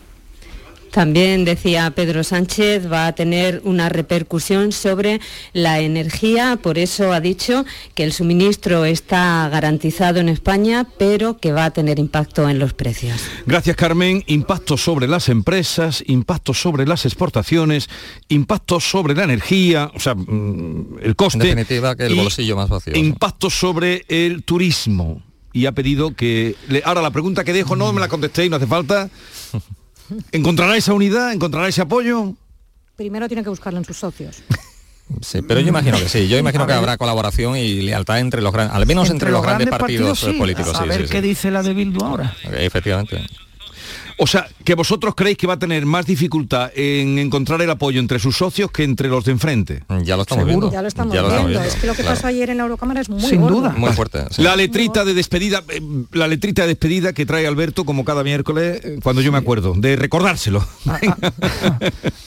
Speaker 14: También decía Pedro Sánchez, va a tener una repercusión sobre la energía, por eso ha dicho que el suministro está garantizado en España, pero que va a tener impacto en los precios.
Speaker 2: Gracias Carmen. Impacto sobre las empresas, impacto sobre las exportaciones, impacto sobre la energía, o sea, mm, el coste.
Speaker 6: En definitiva, que el bolsillo más vacío. ¿no?
Speaker 2: Impacto sobre el turismo. Y ha pedido que... le- Ahora, la pregunta que dejo no me la contestéis, no hace falta. ¿Encontrará esa unidad? ¿Encontrará ese apoyo?
Speaker 8: Primero tiene que buscarlo en sus socios.
Speaker 6: Sí, pero yo imagino que sí. Yo imagino que habrá colaboración y lealtad entre los grandes, al menos entre, los, grandes, partidos,
Speaker 7: sí.
Speaker 6: políticos.
Speaker 7: A
Speaker 6: sí,
Speaker 7: ver
Speaker 6: sí,
Speaker 7: qué
Speaker 6: sí.
Speaker 7: dice la de Bildu ahora.
Speaker 6: Efectivamente.
Speaker 2: O sea, que vosotros creéis que va a tener más dificultad en encontrar el apoyo entre sus socios que entre los de enfrente.
Speaker 6: Ya lo
Speaker 2: estamos
Speaker 6: viendo.
Speaker 8: Ya lo estamos
Speaker 6: Ya lo estamos
Speaker 8: viendo.
Speaker 6: viendo,
Speaker 8: Es que lo que
Speaker 6: claro.
Speaker 8: pasó ayer en la Eurocámara es muy
Speaker 7: Sin
Speaker 8: gordo.
Speaker 7: duda.
Speaker 6: Muy fuerte. sí.
Speaker 2: La letrita de despedida, eh, la letrita de despedida que trae Alberto como cada miércoles, eh, cuando yo me acuerdo, de recordárselo.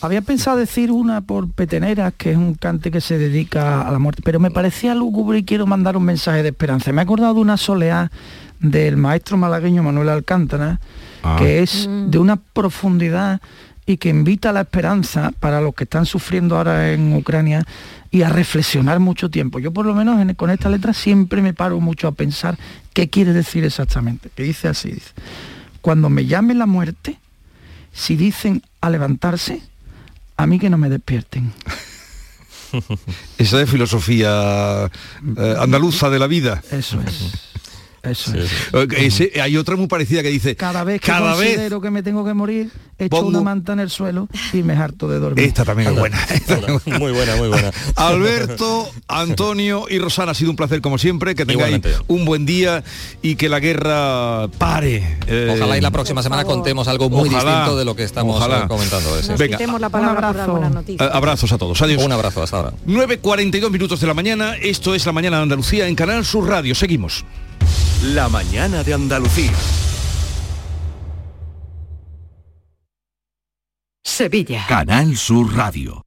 Speaker 7: Había pensado decir una por Peteneras, que es un cante que se dedica a la muerte, pero me parecía lúgubre y quiero mandar un mensaje de esperanza. Me he acordado de una soleá del maestro malagueño Manuel Alcántara,
Speaker 2: Ah.
Speaker 7: que es de una profundidad y que invita a la esperanza para los que están sufriendo ahora en Ucrania y a reflexionar mucho tiempo. Yo por lo menos en- con esta letra siempre me paro mucho a pensar qué quiere decir exactamente. Que dice así, dice, cuando me llame la muerte, si dicen a levantarse, a mí que no me despierten.
Speaker 2: Esa de filosofía eh, andaluza de la vida.
Speaker 7: Eso es. Eso es.
Speaker 2: Ese- hay otra muy parecida que dice,
Speaker 7: Cada vez que
Speaker 2: cada vez
Speaker 7: considero que me tengo que morir, echo
Speaker 2: Pongo-
Speaker 7: una manta en el suelo y me harto de dormir.
Speaker 2: Esta también es buena.
Speaker 6: Muy buena, muy buena.
Speaker 2: Alberto, Antonio y Rosana, ha sido un placer como siempre, que tengáis
Speaker 6: Igualmente.
Speaker 2: un buen día y que la guerra pare. Eh,
Speaker 6: Ojalá y la próxima semana contemos algo muy
Speaker 2: Ojalá.
Speaker 6: distinto de lo que estamos
Speaker 2: Ojalá.
Speaker 6: eh, comentando. sí.
Speaker 2: Venga,
Speaker 8: la palabra noticias.
Speaker 2: eh, abrazos a todos. Adiós.
Speaker 6: Un abrazo hasta ahora.
Speaker 2: 9.42 minutos de la mañana, esto es la mañana de Andalucía en Canal Sur Radio. Seguimos.
Speaker 16: La mañana de Andalucía.
Speaker 1: Sevilla.
Speaker 16: Canal Sur Radio.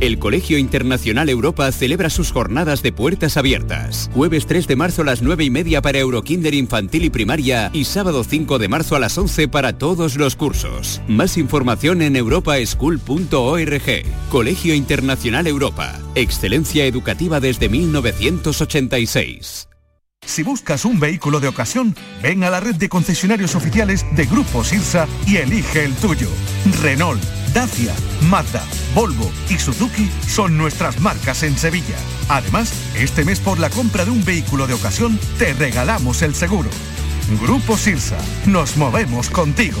Speaker 11: El Colegio Internacional Europa celebra sus jornadas de puertas abiertas. Jueves 3 de marzo a las 9 y media para Eurokinder infantil y primaria y sábado 5 de marzo a las 11 para todos los cursos. Más información en europaschool.org. Colegio Internacional Europa. Excelencia educativa desde 1986.
Speaker 17: Si buscas un vehículo de ocasión, ven a la red de concesionarios oficiales de Grupo Sirsa y elige el tuyo. Renault, Dacia, Mazda, Volvo y Suzuki son nuestras marcas en Sevilla. Además, este mes por la compra de un vehículo de ocasión te regalamos el seguro. Grupo Sirsa, nos movemos contigo.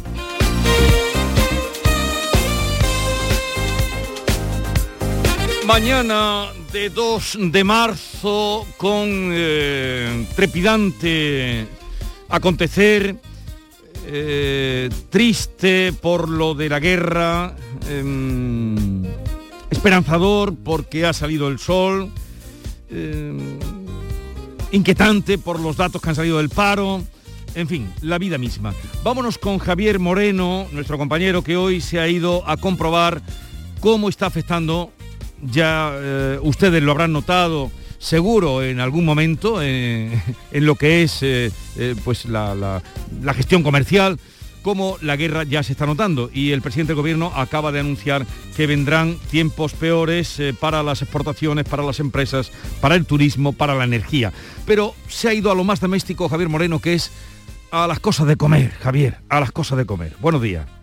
Speaker 2: Mañana de 2 de marzo con eh, trepidante acontecer, eh, triste por lo de la guerra, em, esperanzador porque ha salido el sol, em, inquietante por los datos que han salido del paro, en fin, la vida misma. Vámonos con Javier Moreno, nuestro compañero que hoy se ha ido a comprobar cómo está afectando, ya eh, ustedes lo habrán notado, seguro en algún momento en lo que es pues la gestión comercial como la guerra ya se está notando y el presidente del gobierno acaba de anunciar que vendrán tiempos peores eh, para las exportaciones, para las empresas, para el turismo, para la energía. Pero se ha ido a lo más doméstico Javier Moreno, que es a las cosas de comer, Javier, a las cosas de comer. Buenos días.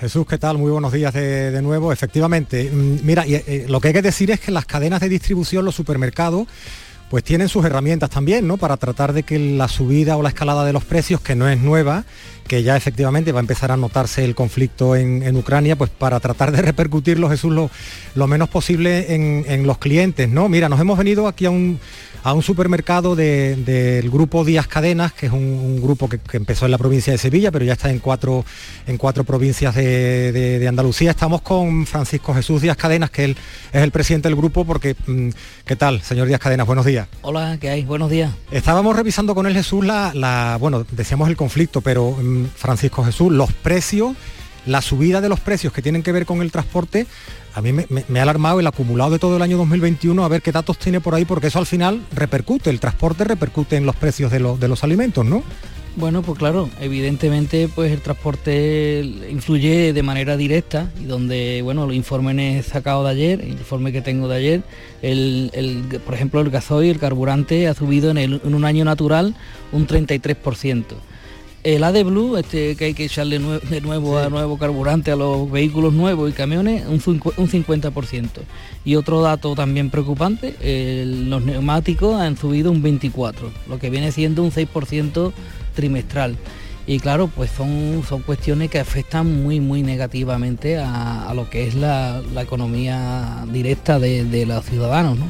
Speaker 18: Jesús, ¿qué tal? Muy buenos días de, nuevo. Efectivamente, mm, mira, eh, lo que hay que decir es que las cadenas de distribución, los supermercados, pues tienen sus herramientas también, ¿no? Para tratar de que la subida o la escalada de los precios, que no es nueva, que ya efectivamente va a empezar a notarse el conflicto en, Ucrania, pues para tratar de repercutirlo, Jesús, lo, lo menos posible en, en, los clientes, ¿no? Mira, nos hemos venido aquí a un, a un supermercado del grupo Díaz Cadenas, que es un, grupo que, empezó en la provincia de Sevilla, pero ya está en cuatro, en cuatro provincias de, Andalucía. Estamos con Francisco Jesús Díaz Cadenas, que él es el presidente del grupo, porque, mm, ¿qué tal, señor Díaz Cadenas? Buenos días.
Speaker 19: Hola, ¿qué hay? Buenos días.
Speaker 18: Estábamos revisando con él Jesús la, bueno, decíamos el conflicto, pero mm, Francisco Jesús, los precios la subida de los precios que tienen que ver con el transporte a mí me, ha alarmado el acumulado de todo el año 2021, a ver qué datos tiene por ahí, porque eso al final repercute, el transporte repercute en los precios de, los alimentos, ¿no?
Speaker 19: Bueno, pues claro, evidentemente pues el transporte influye de manera directa y donde, bueno, los informes sacados de ayer, el informe que tengo de ayer, el, por ejemplo el gasoil, el carburante ha subido en, en un año natural un 33% el AD Blue, este, que hay que echarle de nuevo a nuevo carburante a los vehículos nuevos y camiones, un, 50%. Y otro dato también preocupante, los neumáticos han subido un 24%, lo que viene siendo un 6% trimestral. Y claro, pues son, son cuestiones que afectan muy, muy negativamente a, lo que es la, economía directa de, los ciudadanos. ¿no?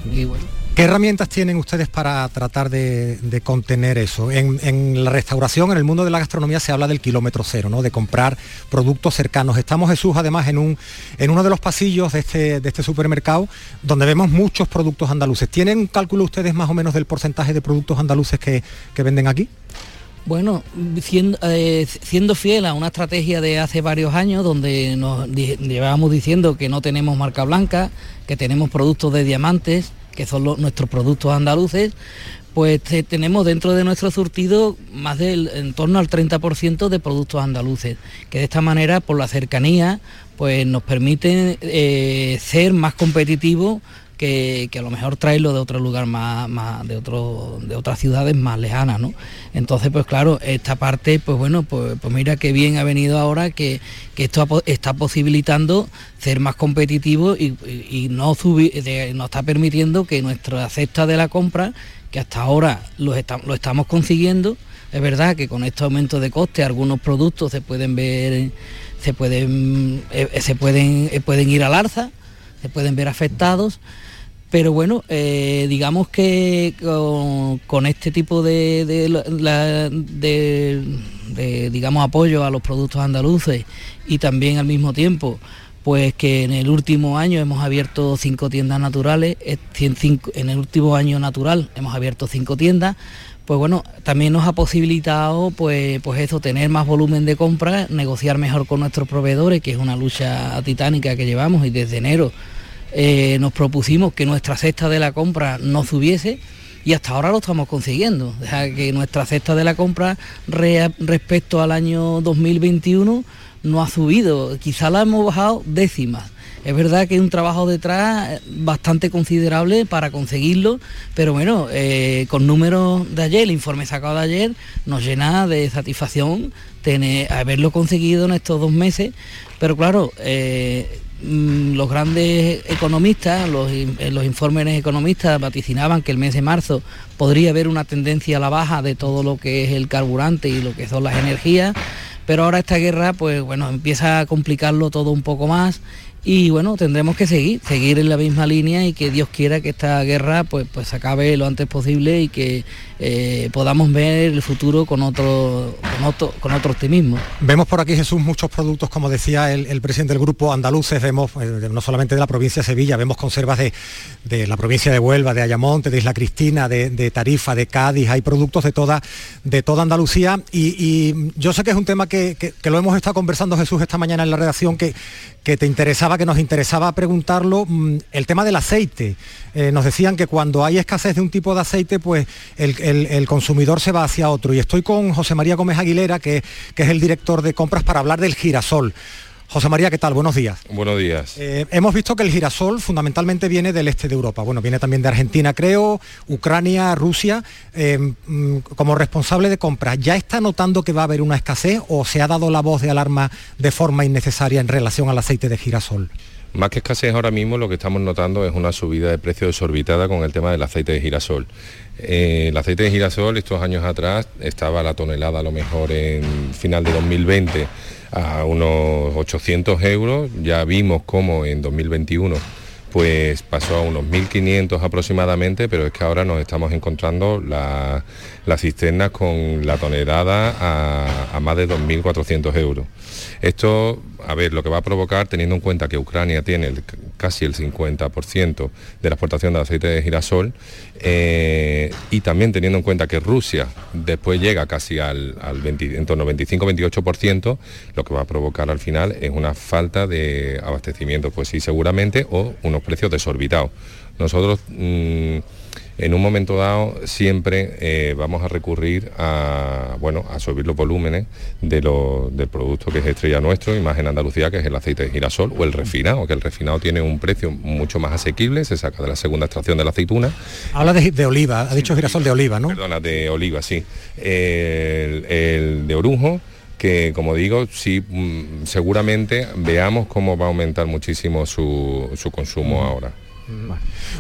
Speaker 18: ¿Qué herramientas tienen ustedes para tratar de, contener eso? En, la restauración, en el mundo de la gastronomía se habla del kilómetro cero, ¿no? De comprar productos cercanos. Estamos, Jesús, además, en, un, en uno de los pasillos de este, de este supermercado donde vemos muchos productos andaluces. ¿Tienen cálculo ustedes más o menos del porcentaje de productos andaluces que, venden aquí?
Speaker 19: Bueno, siendo, eh, siendo, fiel a una estrategia de hace varios años donde nos llevábamos diciendo que no tenemos marca blanca, que tenemos productos de diamantes, que son nuestros productos andaluces, pues tenemos dentro de nuestro surtido más del en torno al 30% de productos andaluces, que de esta manera, por la cercanía, pues nos permiten eh, ser más competitivos que, a lo mejor traerlo de otro lugar más, de otro, de otras ciudades más lejanas, ¿no? Entonces, pues claro, esta parte, pues bueno, pues, pues mira qué bien ha venido ahora que, esto está posibilitando ser más competitivo y, no subir, nos está permitiendo que nuestra cesta de la compra, que hasta ahora lo, lo estamos consiguiendo, es verdad que con este aumento de coste algunos productos se pueden ver, se pueden, eh, se pueden, eh, pueden ir al alza, se pueden ver afectados, pero bueno, eh, digamos que con, este tipo de, de, digamos, apoyo a los productos andaluces y también al mismo tiempo, pues que en el último año hemos abierto cinco tiendas naturales, en el último año natural hemos abierto cinco tiendas, pues bueno, también nos ha posibilitado pues, pues eso, tener más volumen de compra, negociar mejor con nuestros proveedores, que es una lucha titánica que llevamos y desde enero eh, nos propusimos que nuestra cesta de la compra no subiese y hasta ahora lo estamos consiguiendo. Deja que nuestra cesta de la compra respecto al año 2021 no ha subido, quizá la hemos bajado décimas. Es verdad que hay un trabajo detrás bastante considerable para conseguirlo, pero bueno, eh, con números de ayer, el informe sacado de ayer, nos llena de satisfacción tener, haberlo conseguido en estos dos meses, pero claro, eh, los grandes economistas, los, los informes economistas vaticinaban que el mes de marzo podría haber una tendencia a la baja de todo lo que es el carburante y lo que son las energías, pero ahora esta guerra pues bueno empieza a complicarlo todo un poco más y bueno, tendremos que seguir, seguir en la misma línea y que Dios quiera que esta guerra pues, pues acabe lo antes posible y que eh, podamos ver el futuro con otro, con otro, optimismo.
Speaker 18: Vemos por aquí, Jesús, muchos productos, como decía el, presidente del grupo andaluces, vemos eh, no solamente de la provincia de Sevilla, vemos conservas de, la provincia de Huelva, de Ayamonte, de Isla Cristina, de, Tarifa, de Cádiz, hay productos de toda, de toda Andalucía y, yo sé que es un tema que, que, lo hemos estado conversando, Jesús, esta mañana en la redacción, que, que te interesaba que nos interesaba preguntarlo mm, el tema del aceite. Eh, nos decían que cuando hay escasez de un tipo de aceite, pues el, el- el consumidor se va hacia otro. Y estoy con José María Gómez Aguilera, que, que es el director de compras, para hablar del girasol. José María, ¿qué tal? Buenos días.
Speaker 20: Buenos días.
Speaker 18: Eh, hemos visto que el girasol fundamentalmente viene del este de Europa. Bueno, viene también de Argentina, creo, Ucrania, Rusia. Eh, mm, como responsable de compras, ¿ya está notando que va a haber una escasez o se ha dado la voz de alarma de forma innecesaria en relación al aceite de girasol?
Speaker 20: Más que escasez ahora mismo lo que estamos notando es una subida de precio desorbitada con el tema del aceite de girasol. Eh, el aceite de girasol estos años atrás estaba la tonelada a lo mejor en final de 2020 a unos 800 euros, ya vimos cómo en 2021 pues pasó a unos 1.500 aproximadamente, pero es que ahora nos estamos encontrando la- las cisternas con la tonelada a, más de 2.400 euros. Esto, a ver, lo que va a provocar, teniendo en cuenta que Ucrania tiene casi el 50% de la exportación de aceite de girasol, eh, y también teniendo en cuenta que Rusia después llega casi al, al 20 en torno al 25-28%, lo que va a provocar al final es una falta de abastecimiento, pues sí, seguramente, o unos precios desorbitados. Nosotros, mm, en un momento dado, siempre eh, vamos a recurrir a, bueno, a subir los volúmenes de lo- del producto que es estrella nuestro, y más en Andalucía, que es el aceite de girasol o el refinado, que el refinado tiene un precio mucho más asequible, se saca de la segunda extracción de la aceituna,
Speaker 18: Habla de, de oliva, ha dicho girasol de oliva, ¿no?
Speaker 20: Perdona, de oliva, sí. El, el de orujo, que como digo, sí, mm, seguramente veamos cómo va a aumentar muchísimo su, su consumo ahora.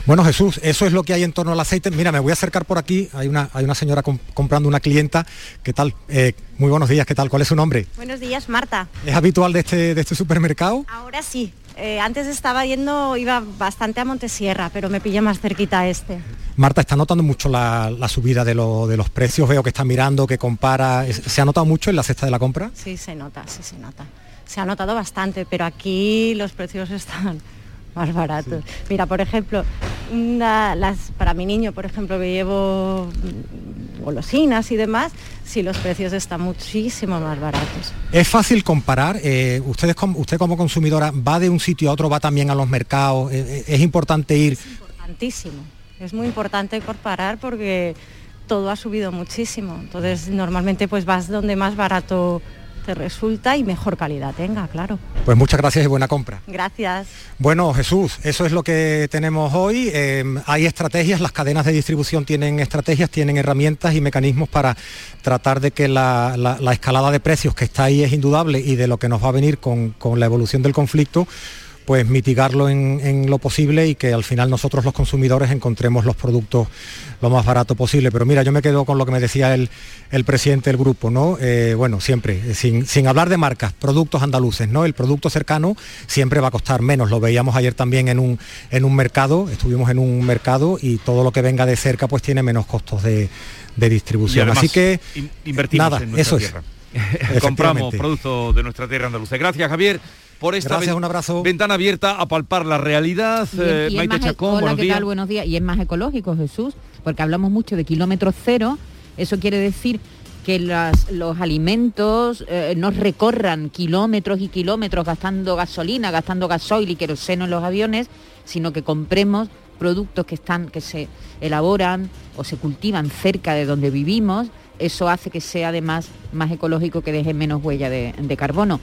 Speaker 18: Bueno, Jesús, eso es lo que hay en torno al aceite. Mira, me voy a acercar por aquí. Hay una, hay una señora com- comprando una clienta. ¿Qué tal? Eh, muy buenos días, ¿qué tal? ¿Cuál es su nombre?
Speaker 21: Buenos días, Marta.
Speaker 18: ¿Es habitual de este, de este supermercado?
Speaker 21: Ahora sí. Eh, antes estaba yendo, iba bastante a Montesierra, pero me pilla más cerquita este.
Speaker 18: Marta, está notando mucho la, la subida de, lo- de los precios. Veo que está mirando, que compara. ¿Se ha notado mucho en la cesta de la compra?
Speaker 21: Sí, se nota, sí se nota. Se ha notado bastante, pero aquí los precios están más baratos. Mira, por ejemplo, una- las, para mi niño, por ejemplo, que llevo golosinas y demás, sí los precios están muchísimo más baratos.
Speaker 18: Es fácil comparar. eh, ustedes, usted como consumidora va de un sitio a otro, va también a los mercados. eh, eh, es importante ir.
Speaker 21: Importantísimo. Es muy importante comparar porque todo ha subido muchísimo. Entonces, normalmente pues vas donde más barato te resulta y mejor calidad tenga, claro.
Speaker 18: Pues muchas gracias y buena compra.
Speaker 21: Gracias.
Speaker 18: Bueno, Jesús, eso es lo que tenemos hoy. Eh, hay estrategias, las cadenas de distribución tienen estrategias, tienen herramientas y mecanismos para tratar de que la, la- la escalada de precios que está ahí es indudable y de lo que nos va a venir con, con la evolución del conflicto, pues mitigarlo en, en lo posible y que al final nosotros los consumidores encontremos los productos lo más barato posible. Pero mira, yo me quedo con lo que me decía el, el presidente del grupo, ¿no? Eh, bueno, siempre, eh, sin, sin hablar de marcas, productos andaluces, ¿no? El producto cercano siempre va a costar menos. Lo veíamos ayer también en un, en un mercado, estuvimos en un mercado y todo lo que venga de cerca pues tiene menos costos de, de distribución.
Speaker 2: además
Speaker 18: Así que
Speaker 2: in- invertimos
Speaker 18: nada,
Speaker 2: en nuestra
Speaker 18: eso es.
Speaker 2: tierra. Compramos
Speaker 18: Efectivamente.
Speaker 2: productos de nuestra tierra andaluza. Gracias, Javier, por esta
Speaker 18: Gracias, un abrazo.
Speaker 2: ventana abierta a palpar la realidad.
Speaker 22: Y
Speaker 2: Eh,
Speaker 22: y
Speaker 2: Maite
Speaker 22: e-
Speaker 2: Chacón,
Speaker 22: hola,
Speaker 2: buenos
Speaker 22: ¿qué
Speaker 2: días.
Speaker 22: tal? Buenos días. Y es más ecológico, Jesús, porque hablamos mucho de kilómetro cero. Eso quiere decir que las- los alimentos eh, no recorran kilómetros y kilómetros gastando gasolina, gastando gasoil y queroseno en los aviones, sino que compremos productos que están, que se elaboran o se cultivan cerca de donde vivimos. Eso hace que sea además más ecológico, que deje menos huella de, de carbono.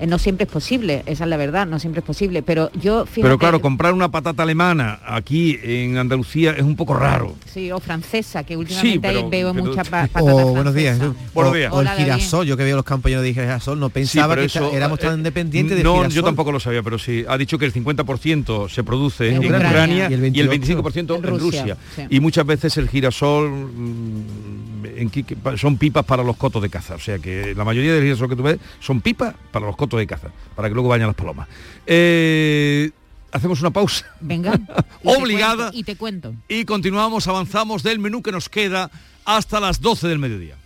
Speaker 22: Eh, no siempre es posible, esa es la verdad, no siempre es posible. Pero yo, fíjate,
Speaker 2: Pero claro, comprar una patata alemana aquí en Andalucía es un poco raro.
Speaker 22: Sí, o francesa, que últimamente
Speaker 2: pero-
Speaker 22: veo
Speaker 2: pero-
Speaker 22: mucha pa- patata
Speaker 23: O buenos días.
Speaker 2: Buenos
Speaker 23: O-
Speaker 2: días.
Speaker 23: O, el
Speaker 22: Hola, David.
Speaker 23: girasol, yo que veo los campos llenos de girasol, no pensaba que
Speaker 2: eso,
Speaker 23: éramos
Speaker 2: eh,
Speaker 23: tan dependientes de
Speaker 2: No,
Speaker 23: girasol.
Speaker 2: yo tampoco lo sabía, pero sí. Ha dicho que el 50% se produce
Speaker 23: En
Speaker 2: en,
Speaker 23: Ucrania.
Speaker 2: Ucrania,
Speaker 23: Y el
Speaker 2: y el
Speaker 23: 28
Speaker 2: 25% en
Speaker 22: en
Speaker 2: Rusia.
Speaker 22: Sí.
Speaker 2: Y muchas veces el girasol mm, en que- que pa- son pipas para los cotos de caza. O sea que la mayoría del girasol que tú ves son pipas para los cotos de caza, para que luego vayan las palomas. Eh, Hacemos una pausa.
Speaker 22: Venga. y te
Speaker 2: Obligada.
Speaker 22: cuento- Y te cuento.
Speaker 2: Y continuamos, avanzamos del menú que nos queda hasta las 12 del mediodía.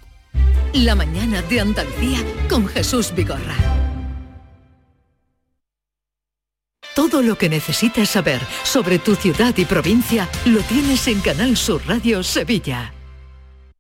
Speaker 1: La mañana de Andalucía con Jesús Vigorra. Todo lo que necesitas saber sobre tu ciudad y provincia lo tienes en Canal Sur Radio Sevilla.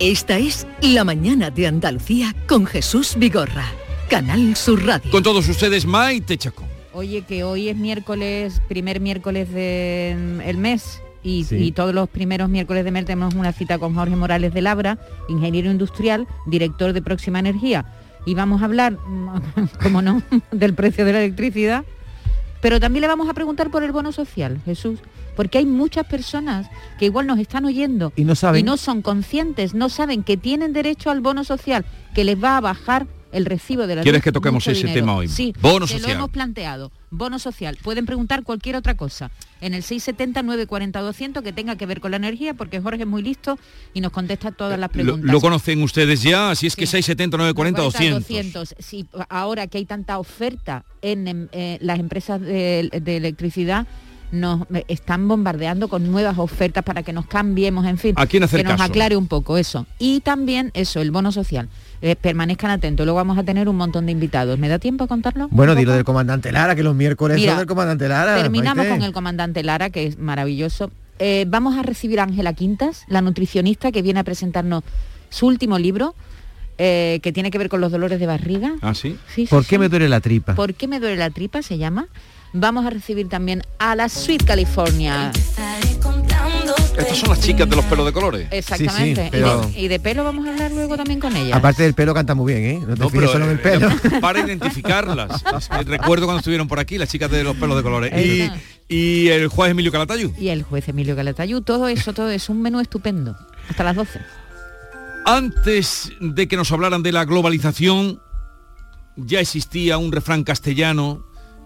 Speaker 1: Esta es La mañana de Andalucía con Jesús Vigorra. Canal Sur Radio.
Speaker 2: Con todos ustedes, Maite Chacón.
Speaker 22: Oye, que hoy es miércoles, primer miércoles del mes. Y,
Speaker 2: Sí.
Speaker 22: y todos los primeros miércoles de mes tenemos una cita con Jorge Morales de Labra, ingeniero industrial, director de Próxima Energía. Y vamos a hablar, como no, del precio de la electricidad, pero también le vamos a preguntar por el bono social, Jesús, porque hay muchas personas que igual nos están oyendo
Speaker 23: Y no saben.
Speaker 22: y no son conscientes, no saben que tienen derecho al bono social, que les va a bajar el recibo de la
Speaker 2: ¿Quieres
Speaker 22: luz
Speaker 2: que toquemos ese
Speaker 22: dinero.
Speaker 2: tema hoy?
Speaker 22: Sí,
Speaker 2: Bono
Speaker 22: que
Speaker 2: social.
Speaker 22: lo hemos planteado. Bono social. Pueden preguntar cualquier otra cosa en el 670 940 200 que tenga que ver con la energía, porque Jorge es muy listo y nos contesta todas las
Speaker 2: Lo,
Speaker 22: preguntas.
Speaker 2: lo conocen ustedes ya, así es que 679 40 200.
Speaker 22: 200. Sí, ahora que hay tanta oferta en em, eh, las empresas de, de electricidad, nos eh, están bombardeando con nuevas ofertas para que nos cambiemos, en fin,
Speaker 2: ¿A quién hacer
Speaker 22: que nos
Speaker 2: caso?
Speaker 22: aclare un poco eso. Y también eso, el bono social. Eh, permanezcan atentos, luego vamos a tener un montón de invitados. ¿Me da tiempo a contarlo?
Speaker 23: Bueno, dilo del comandante Lara, que los miércoles
Speaker 22: Mira,
Speaker 23: son del comandante Lara.
Speaker 22: Terminamos
Speaker 23: Maite.
Speaker 22: con el comandante Lara, que es maravilloso. Eh, vamos a recibir a Ángela Quintas, la nutricionista que viene a presentarnos su último libro, eh, que tiene que ver con los dolores de barriga.
Speaker 2: ¿Ah, sí?
Speaker 22: Sí, sí,
Speaker 23: ¿Por qué
Speaker 22: sí.
Speaker 23: me duele la tripa?
Speaker 22: ¿Por qué me duele la tripa? Se llama. Vamos a recibir también a la Sweet California.
Speaker 2: Estas son las chicas de los pelos de colores.
Speaker 22: Exactamente.
Speaker 23: Sí, sí,
Speaker 22: Y de- y, de, pelo vamos a hablar luego también con ella.
Speaker 23: Aparte del pelo canta muy bien, ¿eh? No te
Speaker 2: No,
Speaker 23: fijes
Speaker 2: pero,
Speaker 23: solo en el
Speaker 2: eh,
Speaker 23: pelo.
Speaker 2: para identificarlas. Recuerdo cuando estuvieron por aquí las chicas de los pelos de colores. Y, y el juez Emilio Calatayud.
Speaker 22: Y el juez Emilio Calatayud, todo eso, todo es un menú estupendo. Hasta las 12.
Speaker 2: Antes de que nos hablaran de la globalización, ya existía un refrán castellano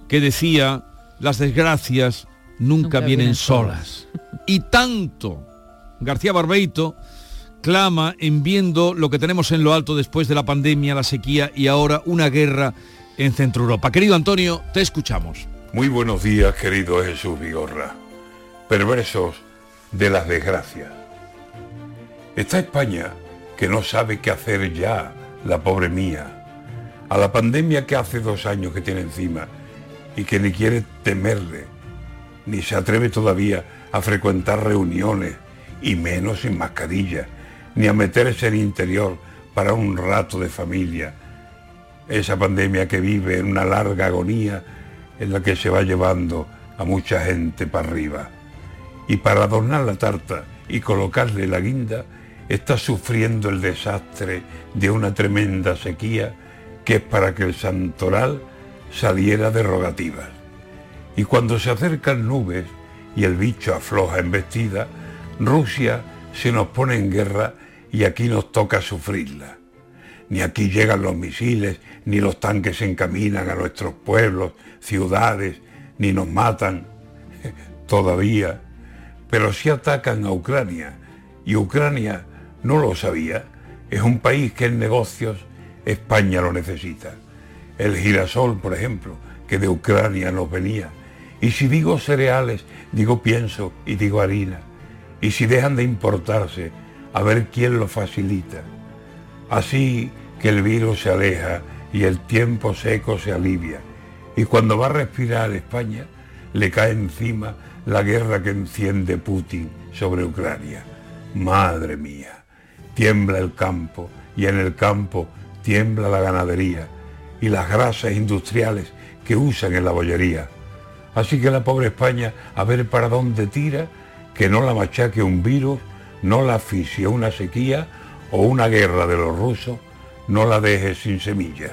Speaker 2: que decía, las desgracias nunca,
Speaker 22: Nunca
Speaker 2: vienen,
Speaker 22: vienen
Speaker 2: solas. Y tanto García Barbeito clama en viendo lo que tenemos en lo alto después de la pandemia, la sequía y ahora una guerra en Centro Europa. Querido Antonio, te escuchamos.
Speaker 24: Muy buenos días, querido Jesús Vigorra. Perversos de las desgracias. Está España que no sabe qué hacer ya, la pobre mía. A la pandemia que hace dos años que tiene encima y que ni quiere temerle, ni se atreve todavía a frecuentar reuniones y menos sin mascarilla, ni a meterse en interior para un rato de familia. Esa pandemia que vive en una larga agonía en la que se va llevando a mucha gente para arriba. Y para adornar la tarta y colocarle la guinda, está sufriendo el desastre de una tremenda sequía que es para que el santoral saliera de rogativas. Y cuando se acercan nubes y el bicho afloja en vestida, Rusia se nos pone en guerra y aquí nos toca sufrirla. Ni aquí llegan los misiles, ni los tanques se encaminan a nuestros pueblos, ciudades, ni nos matan todavía, pero sí atacan a Ucrania. Y Ucrania no lo sabía. Es un país que en negocios España lo necesita. El girasol, por ejemplo, que de Ucrania nos venía. Y si digo cereales, digo pienso y digo harina. Y si dejan de importarse, a ver quién lo facilita. Así que el virus se aleja y el tiempo seco se alivia. Y cuando va a respirar España, le cae encima la guerra que enciende Putin sobre Ucrania. Madre mía, tiembla el campo y en el campo tiembla la ganadería y las grasas industriales que usan en la bollería. Así que la pobre España, a ver para dónde tira, que no la machaque un virus, no la asfixie una sequía o una guerra de los rusos, no la deje sin semillas.